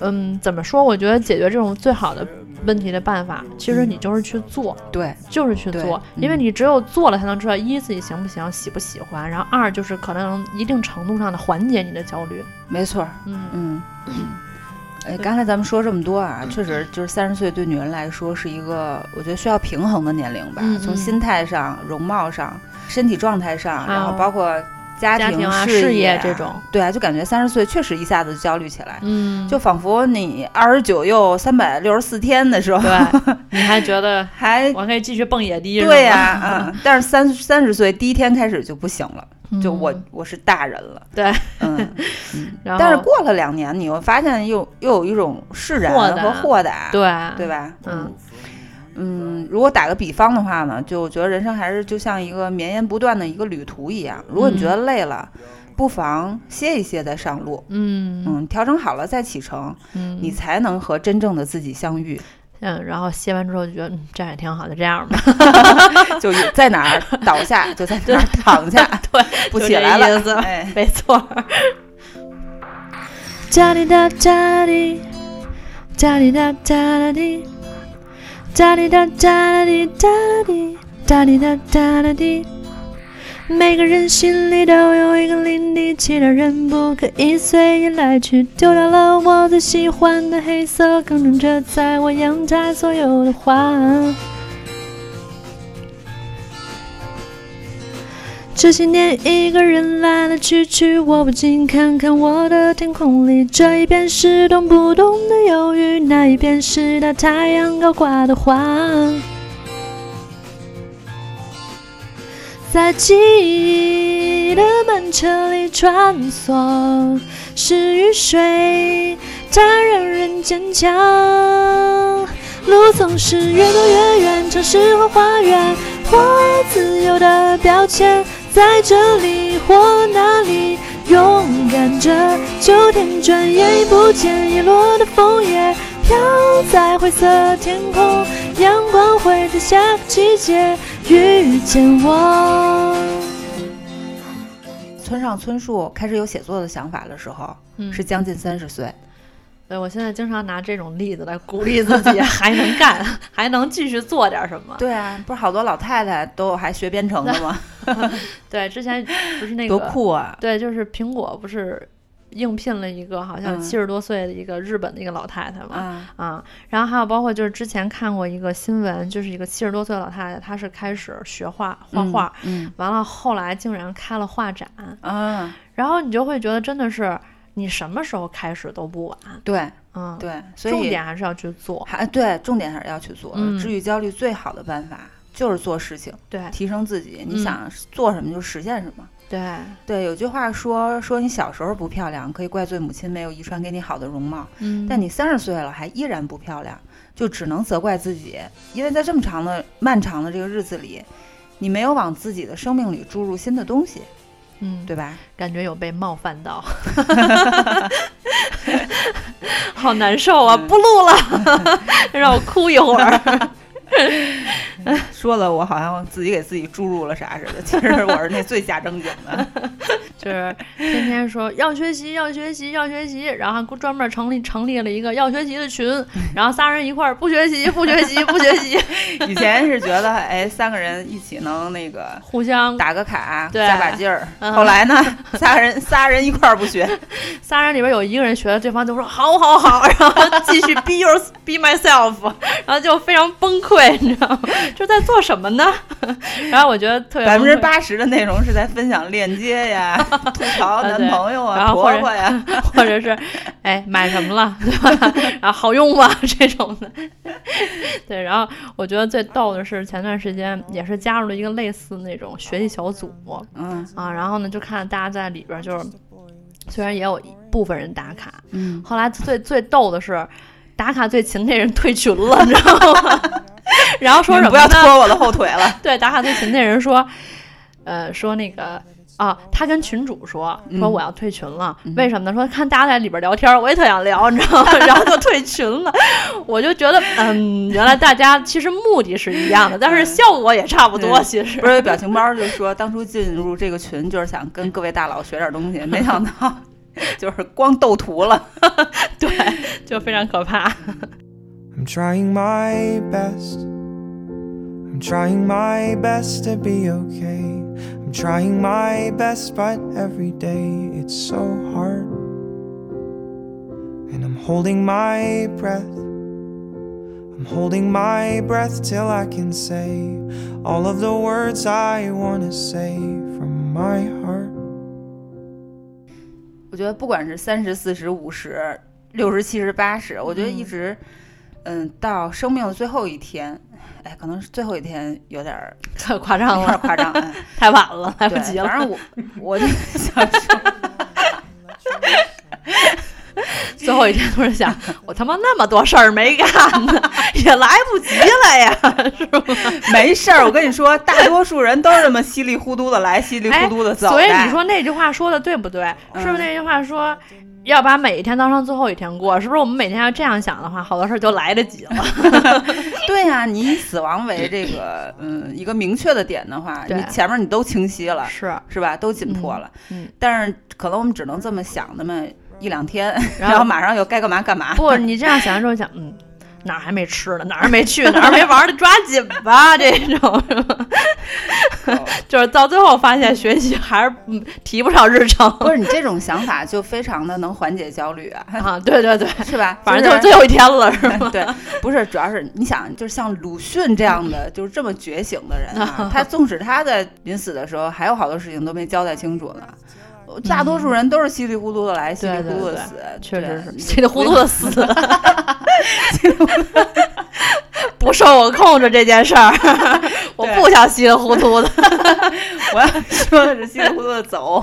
嗯，怎么说？我觉得解决这种最好的问题的办法，其实你就是去做，对就是去做，因为嗯你只有做了，才能知道一自己行不行，喜不喜欢，然后二就是可能一定程度上的缓解你的焦虑。没错儿。嗯嗯嗯。哎，刚才咱们说这么多啊，确实就是三十岁对女人来说是一个我觉得需要平衡的年龄吧，嗯嗯从心态上、容貌上、身体状态上，然后啊包括家家庭啊事事业啊这种，对啊，就感觉三十岁确实一下子焦虑起来，嗯，就仿佛你二十九又三百六十四天的时候，对，你还觉得 还我可以继续蹦野迪？对呀、呀、嗯，但是三三十岁第一天开始就不行了，就我嗯我是大人了，对，嗯嗯，然后但是过了两年，你又发现又又有一种释然豁达和豁达，对对吧？嗯嗯，如果打个比方的话呢，就我觉得人生还是就像一个绵延不断的一个旅途一样。如果你觉得累了，不妨歇一歇再上路，嗯嗯，调整好了再启程，嗯，你才能和真正的自己相遇。嗯，然后歇完之后就觉得嗯这样也挺好的，这样吧，就在哪儿倒下就在哪儿躺下，对，不起来了意思。哎，没错。哒滴哒哒滴，哒滴哒哒滴，哒滴哒哒滴哒滴，哒滴哒哒滴。每个人心里都有一个领地其他人不可以随意来去。丢掉了我最喜欢的黑色，耕种着在我阳台所有的花。这些年一个人来来去去，我不禁看看我的天空里，这一边是动不动的忧郁，那一边是大太阳高挂的花。在记忆的漫车里穿梭，是雨水，它让人坚强。路总是越走越远，城市或花园，或自由的标签，在这里或那里，勇敢着。秋天转眼已不见，遗落的枫叶飘在灰色天空，阳光会在下个季节遇见我。村上春树开始有写作的想法的时候，嗯是将近三十岁。对，我现在经常拿这种例子来鼓励自己，还能干，还能继续做点什么。对啊，不是好多老太太都还学编程的吗？对，之前不是那个多酷啊！对，就是苹果不是应聘了一个好像嗯七十多岁的一个日本的一个老太太嘛。啊，啊，然后还有包括就是之前看过一个新闻，就是一个七十多岁的老太太，她是开始学画画画，嗯，完了后来竟然开了画展，嗯啊，然后你就会觉得真的是你什么时候开始都不晚，对嗯，，对，所以重点还是要去做，还对，重点还是要去做。嗯治愈焦虑最好的办法就是做事情，对提升自己。你嗯想做什么就实现什么。对，对，有句话说说你小时候不漂亮，可以怪罪母亲没有遗传给你好的容貌，嗯，但你三十岁了还依然不漂亮，就只能责怪自己，因为在这么长的漫长的这个日子里，你没有往自己的生命里注入新的东西，嗯，对吧？感觉有被冒犯到，好难受啊！不录了，让我哭一会儿。说了，我好像自己给自己注入了啥似的。其实我是那最假正经的，就是天天说要学习，要学习，要学习，然后专门成立成立了一个要学习的群，然后仨人一块儿不学习，不学习，不学习。以前是觉得，哎，三个人一起能那个互相打个卡，加把劲儿。嗯后来呢，仨人仨人一块儿不学，仨人里边有一个人学了，对方就说好好好，然后继续 be your be myself，然后就非常崩溃，你知道吗？就在做什么呢？然后我觉得特别百分之八十的内容是在分享链接呀、吐槽男朋友啊、或者婆婆呀。或者是哎买什么了，对吧？然后好用吗？这种的。对，然后我觉得最逗的是前段时间也是加入了一个类似那种学习小组嗯啊，然后呢就看大家在里边就是虽然也有一部分人打卡，嗯，后来最最逗的是打卡最勤那人退群了，你知道吗？然后说什么呢？不要拖我的后腿了。对，打卡最勤那人说，呃，说那个啊，他跟群主说，说嗯我要退群了，为什么呢？说看大家在里边聊天，我也特想聊，你知道吗？然后就退群了。我就觉得，嗯，原来大家其实目的是一样的，但是效果也差不多，嗯其实不是表情包就说当初进入这个群就是想跟各位大佬学点东西，没想到 就是光斗图了。对，就非常可怕。 I'm trying my best. I'm trying my best to be okay. I'm trying my best, but every day it's so hard. And I'm holding my breath. I'm holding my breath till I can say all of the words I want to say from my heart. 我觉得不管是三十、四十、五十、 六十、七十、八十，我觉得一直，嗯，到生命的最后一天，哎，可能是最后一天有点 夸张有点夸张，哎 太晚了，来不，及了。反正我我就想说，最后一天突然想，我他妈那么多事儿没干呢，也来不及了呀，是吧？没事儿，我跟你说，大多数人都是这么稀里糊涂的来，稀里糊涂的走。哎所以你说那句话说的对不对？嗯是不是那句话说要把每一天当成最后一天过？是不是我们每天要这样想的话，好多事儿就来得及了？对呀、你以死亡为这个 嗯一个明确的点的话，你前面你都清晰了，是，是吧？都紧迫了。嗯嗯但是可能我们只能这么想那么一两天，然后然后马上又该干嘛干嘛。不，你这样想的时候想，嗯。哪儿还没吃呢？哪儿还没去？哪儿还没玩的？抓紧吧！这种是吧？就是到最后发现学习还是嗯提不上日程不是你这种想法就非常的能缓解焦虑啊，啊！对对对，是吧？反正就就是最后一天了，是吗？对，不是，主要是你想，就是像鲁迅这样的，就是这么觉醒的人啊，他纵使他在临死的时候还有好多事情都没交代清楚呢，大多数人都是稀里糊涂的来，稀里糊涂的死，确实是稀里糊涂的死 不受我控制这件事儿，我不想稀里糊涂的。我要说的是稀里糊涂的走，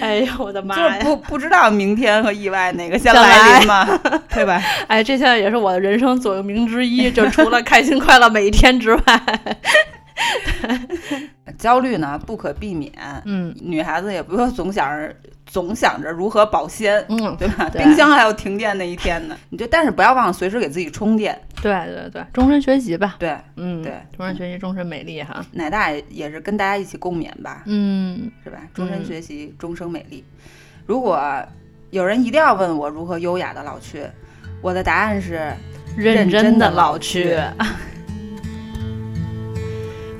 哎呦我的妈就是呀！不不知道明天和意外哪个先来临嘛，对吧？哎，这现在也是我的人生座右铭之一，就除了开心快乐每一天之外，焦虑呢不可避免，嗯女孩子也不用总想着总想着如何保鲜。嗯，对吧？对冰箱还有停电那一天呢，你就但是不要忘了随时给自己充电。对对对，终身学习吧，对，嗯，对终身学习，终身美丽哈，奶大也是跟大家一起共勉吧，嗯是吧？终身嗯学习，终生美丽。如果有人一定要问我如何优雅的老去，我的答案是认真的老去。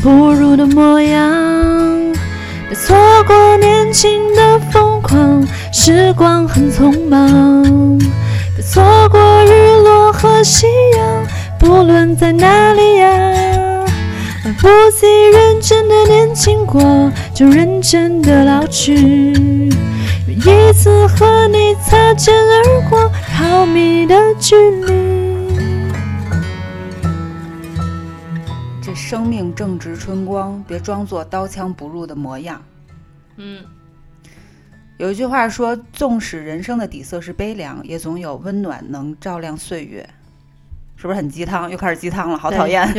不如的模样，别错过年轻的疯狂，时光很匆忙，别错过日落和夕阳，不论在哪里呀。来不及认真的年轻过，就认真的老去。愿一次和你擦肩而过，毫米的距离。生命正值春光，别装作刀枪不入的模样。嗯，有一句话说：“纵使人生的底色是悲凉，也总有温暖能照亮岁月。”是不是很鸡汤？又开始鸡汤了，好讨厌！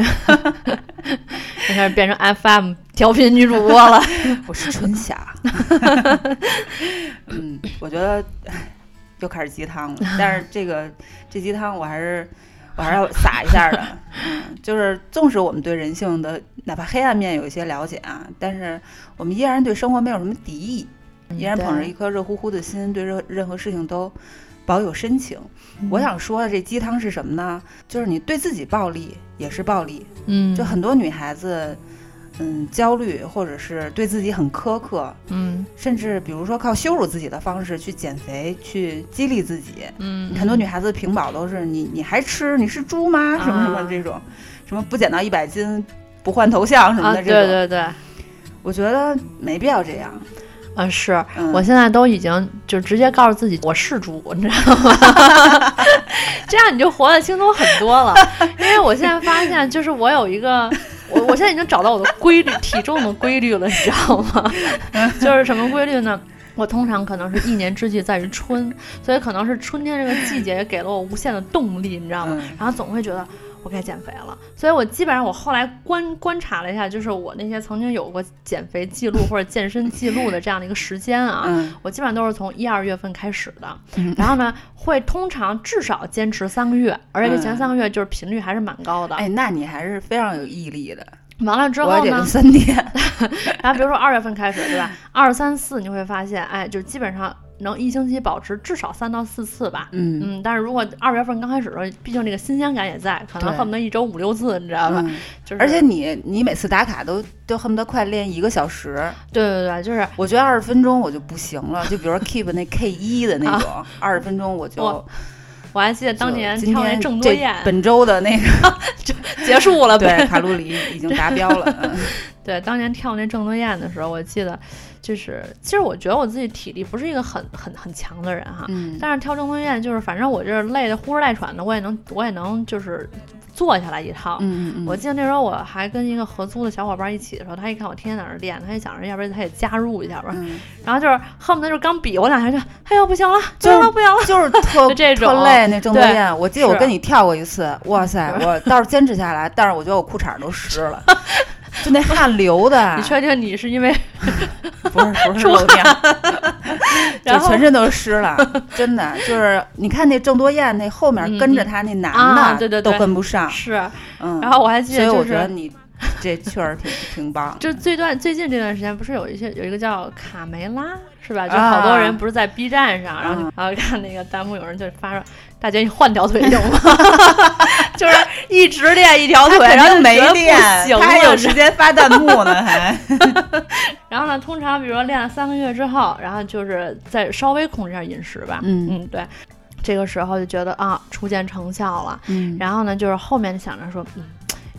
又开始变成 FM 调频女主播了。我是春霞。嗯，我觉得又开始鸡汤了，但是这个这鸡汤我还是我还是要撒一下的。嗯，就是纵使我们对人性的哪怕黑暗面有一些了解啊，但是我们依然对生活没有什么敌意，依然捧着一颗热乎乎的心，对任任何事情都保有深情。我想说的这鸡汤是什么呢？就是你对自己暴力也是暴力。嗯，就很多女孩子，嗯，焦虑或者是对自己很苛刻，嗯甚至比如说靠羞辱自己的方式去减肥，去激励自己。嗯，很多女孩子屏保都是你你还吃你是猪吗？什么什么这种，什么不减到一百斤不换头像什么啊，的这种。对对对，我觉得没必要这样。啊是。嗯，我现在都已经就直接告诉自己我是猪，你知道吗？这样你就活得轻松很多了。因为我现在发现，就是我有一个，我我现在已经找到我的规律，体重的规律了，你知道吗？就是什么规律呢？我通常可能是一年之计在于春，所以可能是春天这个季节也给了我无限的动力，你知道吗？嗯然后总会觉得我该减肥了，所以我基本上我后来观观察了一下，就是我那些曾经有过减肥记录或者健身记录的这样的一个时间啊，嗯我基本上都是从一二月份开始的，嗯然后呢，会通常至少坚持三个月，而且这前嗯三个月就是频率还是蛮高的。哎，那你还是非常有毅力的。完了之后呢三天。然后比如说二月份开始，对吧？二三四你会发现，哎，就基本上能一星期保持至少三到四次吧。嗯嗯，但是如果二月份刚开始的时候，毕竟这个新鲜感也在，可能恨不得一周五六次，你知道吧？嗯，就是，而且你你每次打卡都都恨不得快练一个小时。对对对，就是我觉得二十分钟我就不行了，就比如说 keep 那 K 一的那种，二十分钟我就我我还记得当年跳那郑多燕本周的那个 结束了，对卡路里已经达标了。嗯对，当年跳那郑多燕的时候，我记得就是，其实我觉得我自己体力不是一个很很很强的人哈，嗯但是跳郑多燕就是，反正我这累的呼哧带喘的，我也能我也能就是做下来一趟。嗯嗯我记得那时候我还跟一个合租的小伙伴一起的时候，他一看我天天在那练，他也想着要不然他也加入一下吧，嗯，然后就是恨不得就是刚比我两下就，哎呦 不行了，不就是行了不行了，就是特就这种特累那郑多对燕，我记得我跟你跳过一次，哇塞，我倒是坚持下来，但是我觉得我裤衩都湿了，就那汗流的，你确定你是因为不是不是漏尿，就 然后？全身都湿了，真的。就是你看那郑多燕那后面嗯跟着他那男的，啊对对对。都跟不上，是？嗯，然后我还记所以我。觉得你 这确实挺挺棒，就最段最近这段时间，不是有一些有一个叫卡梅拉是吧？就啊好多人不是在 B 站上，然后嗯然后看那个弹幕有人就发说：“大姐，你换条腿行吗？” 就是一直练一条腿，然后没练，还有。时间发弹幕呢，还然后呢，通常比如说练了三个月之后，然后就是再稍微控制一下饮食吧。嗯嗯，对。这个时候就觉得啊，初见成效了。嗯然后呢，就是后面想着说，嗯，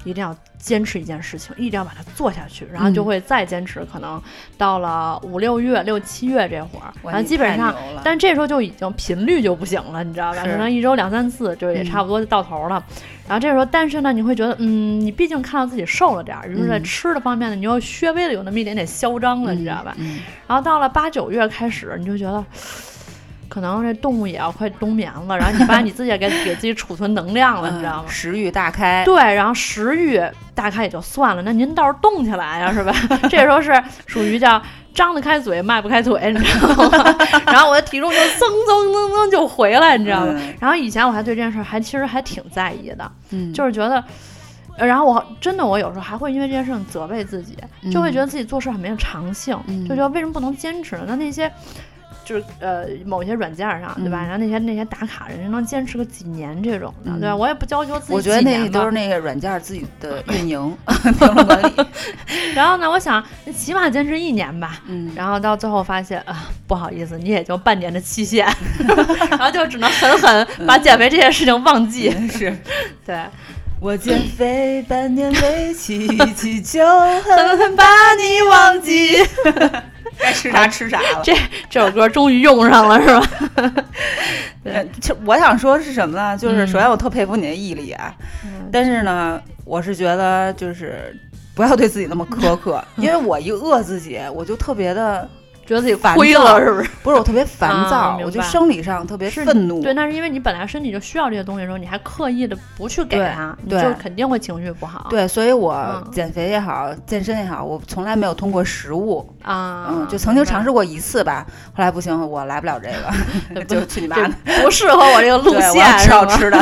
一定要坚持一件事情，一定要把它做下去，然后就嗯会再坚持，可能到了五六月、六七月这会儿，然后基本上，但这时候就已经频率就不行了，你知道吧？可能一周两三次，就也嗯差不多就到头了。然后这时候，但是呢，你会觉得，嗯，你毕竟看到自己瘦了点儿，于是在嗯吃的方面呢，你又稍微的有那么一点点嚣张了，你知道吧？嗯然后到了八九月开始，你就觉得。可能这动物也要快冬眠了，然后你发现你自己也给给自己储存能量了，你知道吗？嗯食欲大开，对，然后食欲大开也就算了，那您倒是动起来呀，是吧？这时候是属于叫张得开嘴，迈不开腿，你知道吗？然后我的体重就蹭蹭蹭蹭就回来，你知道吗？嗯然后以前我还对这件事儿还其实还挺在意的，嗯，就是觉得。呃然后我真的我有时候还会因为这件事情责备自己，就会嗯觉得自己做事很没有长性，嗯就觉得为什么不能坚持呢？那那些。就是呃，某些软件上，对吧？嗯然后那些那些打卡人，家能坚持个几年这种的，嗯对吧？我也不要求自己我觉得那都是那个软件自己的 运营评论管理。然后呢，我想起码坚持一年吧。嗯，然后到最后发现啊，不好意思，你也就半年的期限，然后就只能狠狠把减肥这件事情忘记。是对，我减肥半年为期，祈求狠狠狠把你忘记。该吃啥吃啥了。这这首歌终于用上了，是吧？呃，其实我想说是什么呢？就是嗯首先我特佩服你的毅力啊，但是呢，我是觉得就是不要对自己那么苛刻，因为我一饿自己，我就特别的觉得自己烦亏躁了，是不是？不是我特别烦啊躁，我就生理上特别是愤怒。对，那是因为你本来身体就需要这些东西的时候，你还刻意的不去给对它，就肯定会情绪不好。对，所以我嗯减肥也好，健身也好，我从来没有通过食物，啊，嗯，就曾经尝试，过一次吧，后来不行，我来不了这个，就去你妈的！不适合我这个 路线，我线，要吃好吃的，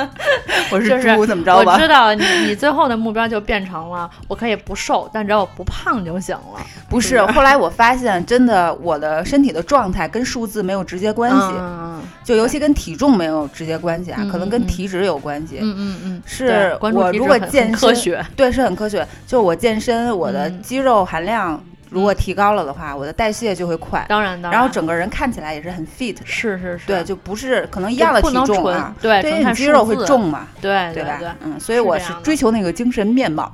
我就是是猪，怎么着吧？我知道你你最后的目标就变成了我可以不瘦，但只要我不胖就行了。不是，后来我发现，真的，我的身体的状态跟数字没有直接关系，嗯就尤其跟体重没有直接关系啊，嗯可能跟体脂有关系。嗯嗯嗯，是我如果健身，科学，对，是很科学。就我健身，我的嗯肌肉含量如果提高了的话，我的代谢就会快，当然当然，然后整个人看起来也是很 fit。是是是，对，就不是可能一样的体重啊，对，对，纯看你肌肉会重嘛，对吧？对。嗯，所以我是追求那个精神面貌。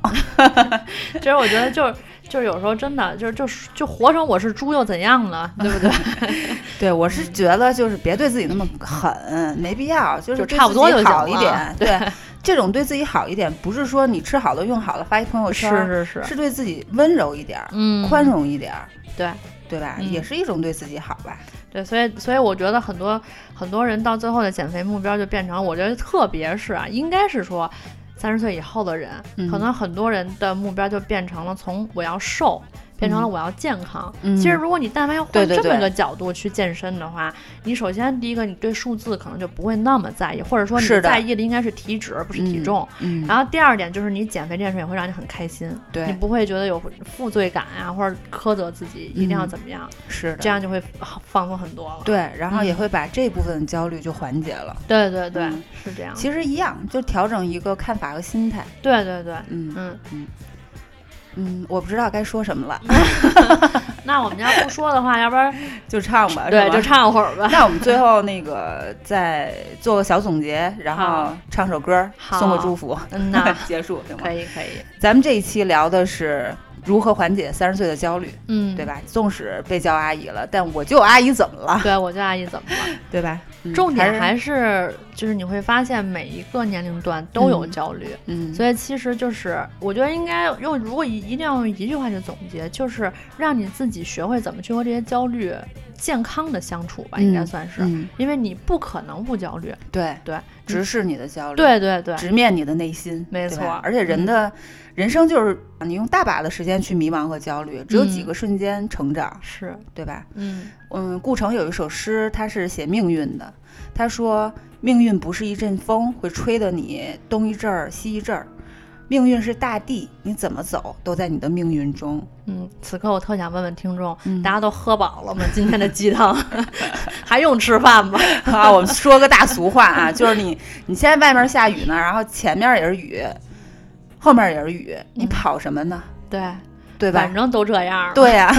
其实我觉得就是就是有时候真的就是就是就活成我是猪又怎样呢？对不对？对，我是觉得就是别对自己那么狠，没必要，就是就差不多就好一点。对，这种对自己好一点，不是说你吃好的用好了发一朋友圈儿，是是是，是对自己温柔一点儿，嗯，宽容一点儿，对对吧？嗯也是一种对自己好吧。对，所以所以我觉得很多很多人到最后的减肥目标就变成，我觉得特别是啊，应该是说。三十岁以后的人，嗯。可能很多人的目标就变成了从我要瘦变成了我要健康。嗯其实，如果你但凡要换这么个角度去健身的话，你首先第一个，你对数字可能就不会那么在意，或者说你在意的应该是体脂而不是体嗯重。嗯，然后第二点就是你减肥这件事也会让你很开心，对你不会觉得有负罪感啊、或者苛责自己一定要嗯怎么样，是的，这样就会放松很多了。对，然后也嗯会把这部分焦虑就缓解了。对对对，嗯是这样。其实一样，就调整一个看法和心态。对对对，嗯嗯，嗯，我不知道该说什么了，那我们要不说的话，要不然 就唱吧。对就唱会儿吧。那我们最后那个再做个小总结，然后唱首歌，好送个祝福，嗯呐，结束行吗可？以可以，咱们这一期聊的是如何缓解三十岁的焦虑，嗯，对？吧？纵使被叫阿姨了，但我就阿姨怎么了，对，我叫阿姨怎么了？对吧？嗯重点还是就是你会发现每一个年龄段都有嗯。焦虑，嗯，所以其实就是我觉得应该用，如果一一定要用一句话去总结，就是让你自己学会怎么去和这些焦虑健康的相处吧，应该嗯算是，嗯，因为你不可能不焦虑，对，对，直视你的焦虑，，对对对，直面你的内心，没错。而且人的人生就是你用大把的时间去迷茫和焦虑，只有几嗯个瞬间成长，是，对吧？嗯。嗯，顾城有一首诗，他是写命运的。他说：“命运不是一阵风，会吹得你东一阵儿西一阵儿。命运是大地，你怎么走都在你的命运中。嗯，此刻我特想问问听众，嗯大家都喝饱了吗？今天的鸡汤 还用吃饭吗？啊，我们说个大俗话啊，就是你你现在外面下雨呢，然后前面也是雨，后面也是雨，你嗯跑什么呢？对，对吧反？正都这样。对呀、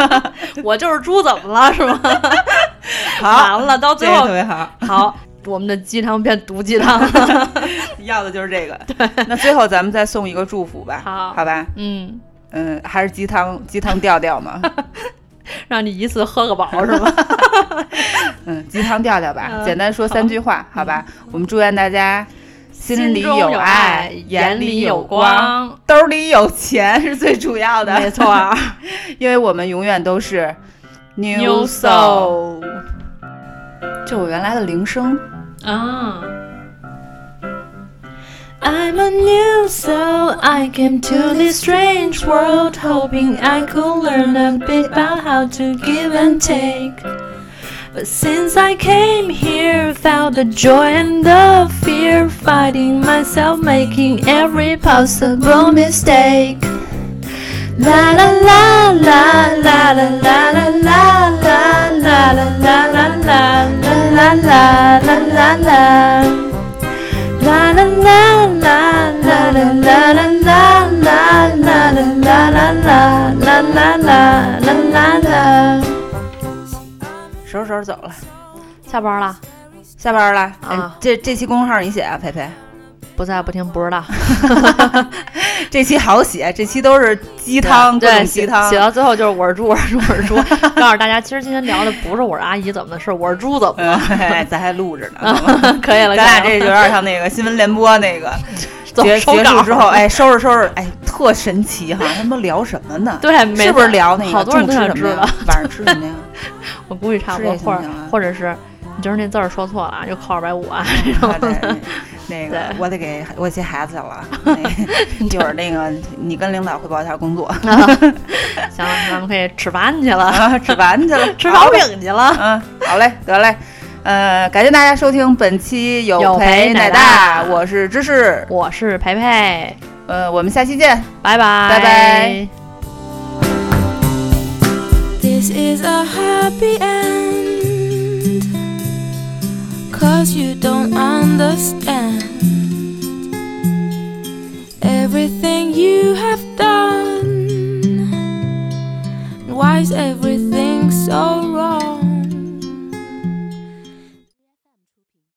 我就是猪，怎么了？是吗？好，完了，到最后特别好，好，我们的鸡汤变毒鸡汤了。要的就是这个。对那最后咱们再送一个祝福吧，好好吧？嗯，嗯，还是鸡汤鸡汤调调嘛。让你一次喝个饱是吗？嗯，鸡汤调调吧，嗯简单说三句话，好吧？我们祝愿大家心里有爱，眼里有光，，兜里有钱是最主要的。没错啊。因为我们永远都是 new soul。这我原来的铃声，啊。I'm a new soul. I came to this strange world hoping I could learn a bit about how to give and take. But since I came here, felt the joy and the fear, fighting myself, making every possible mistake. La la la la la la la la la la la la la la la la la la la la. La la la la la la la la la la la la la la la la la la la。什么时候走了？下班了，下班了。哎啊，这这期公众号你写啊，培培。不在不听不知道。这期好写，这期都是鸡汤，各对，鸡汤写。到最后就是我是猪，我是猪，我是猪。告诉大家，其实今天聊的不是我是阿姨怎么的，事我是猪怎么嗯，的。嘿咱还录着呢。可以了，咱俩这有点像那个新闻联播那个结结束之后，哎，收拾收拾，哎，特神奇哈！他们聊什么呢？对，每是不是聊那个好多人都知道。晚上吃什么呀？我估计差不多，或者或者是你就是那字儿说错了啊，就扣二百五啊这啊种。那个我得给我接孩子去了，那一会儿那个你跟领导汇报一下工作 行，咱们可以吃饭去了，啊，吃饭去了，吃烧饼去了。嗯，好嘞，得嘞。呃，感谢大家收听本期有有陪奶大大，我是芝士，我是培培，呃，我们下期见。拜拜，拜拜。This is a happy end. Cause you don't understand everything you have done. Why is everything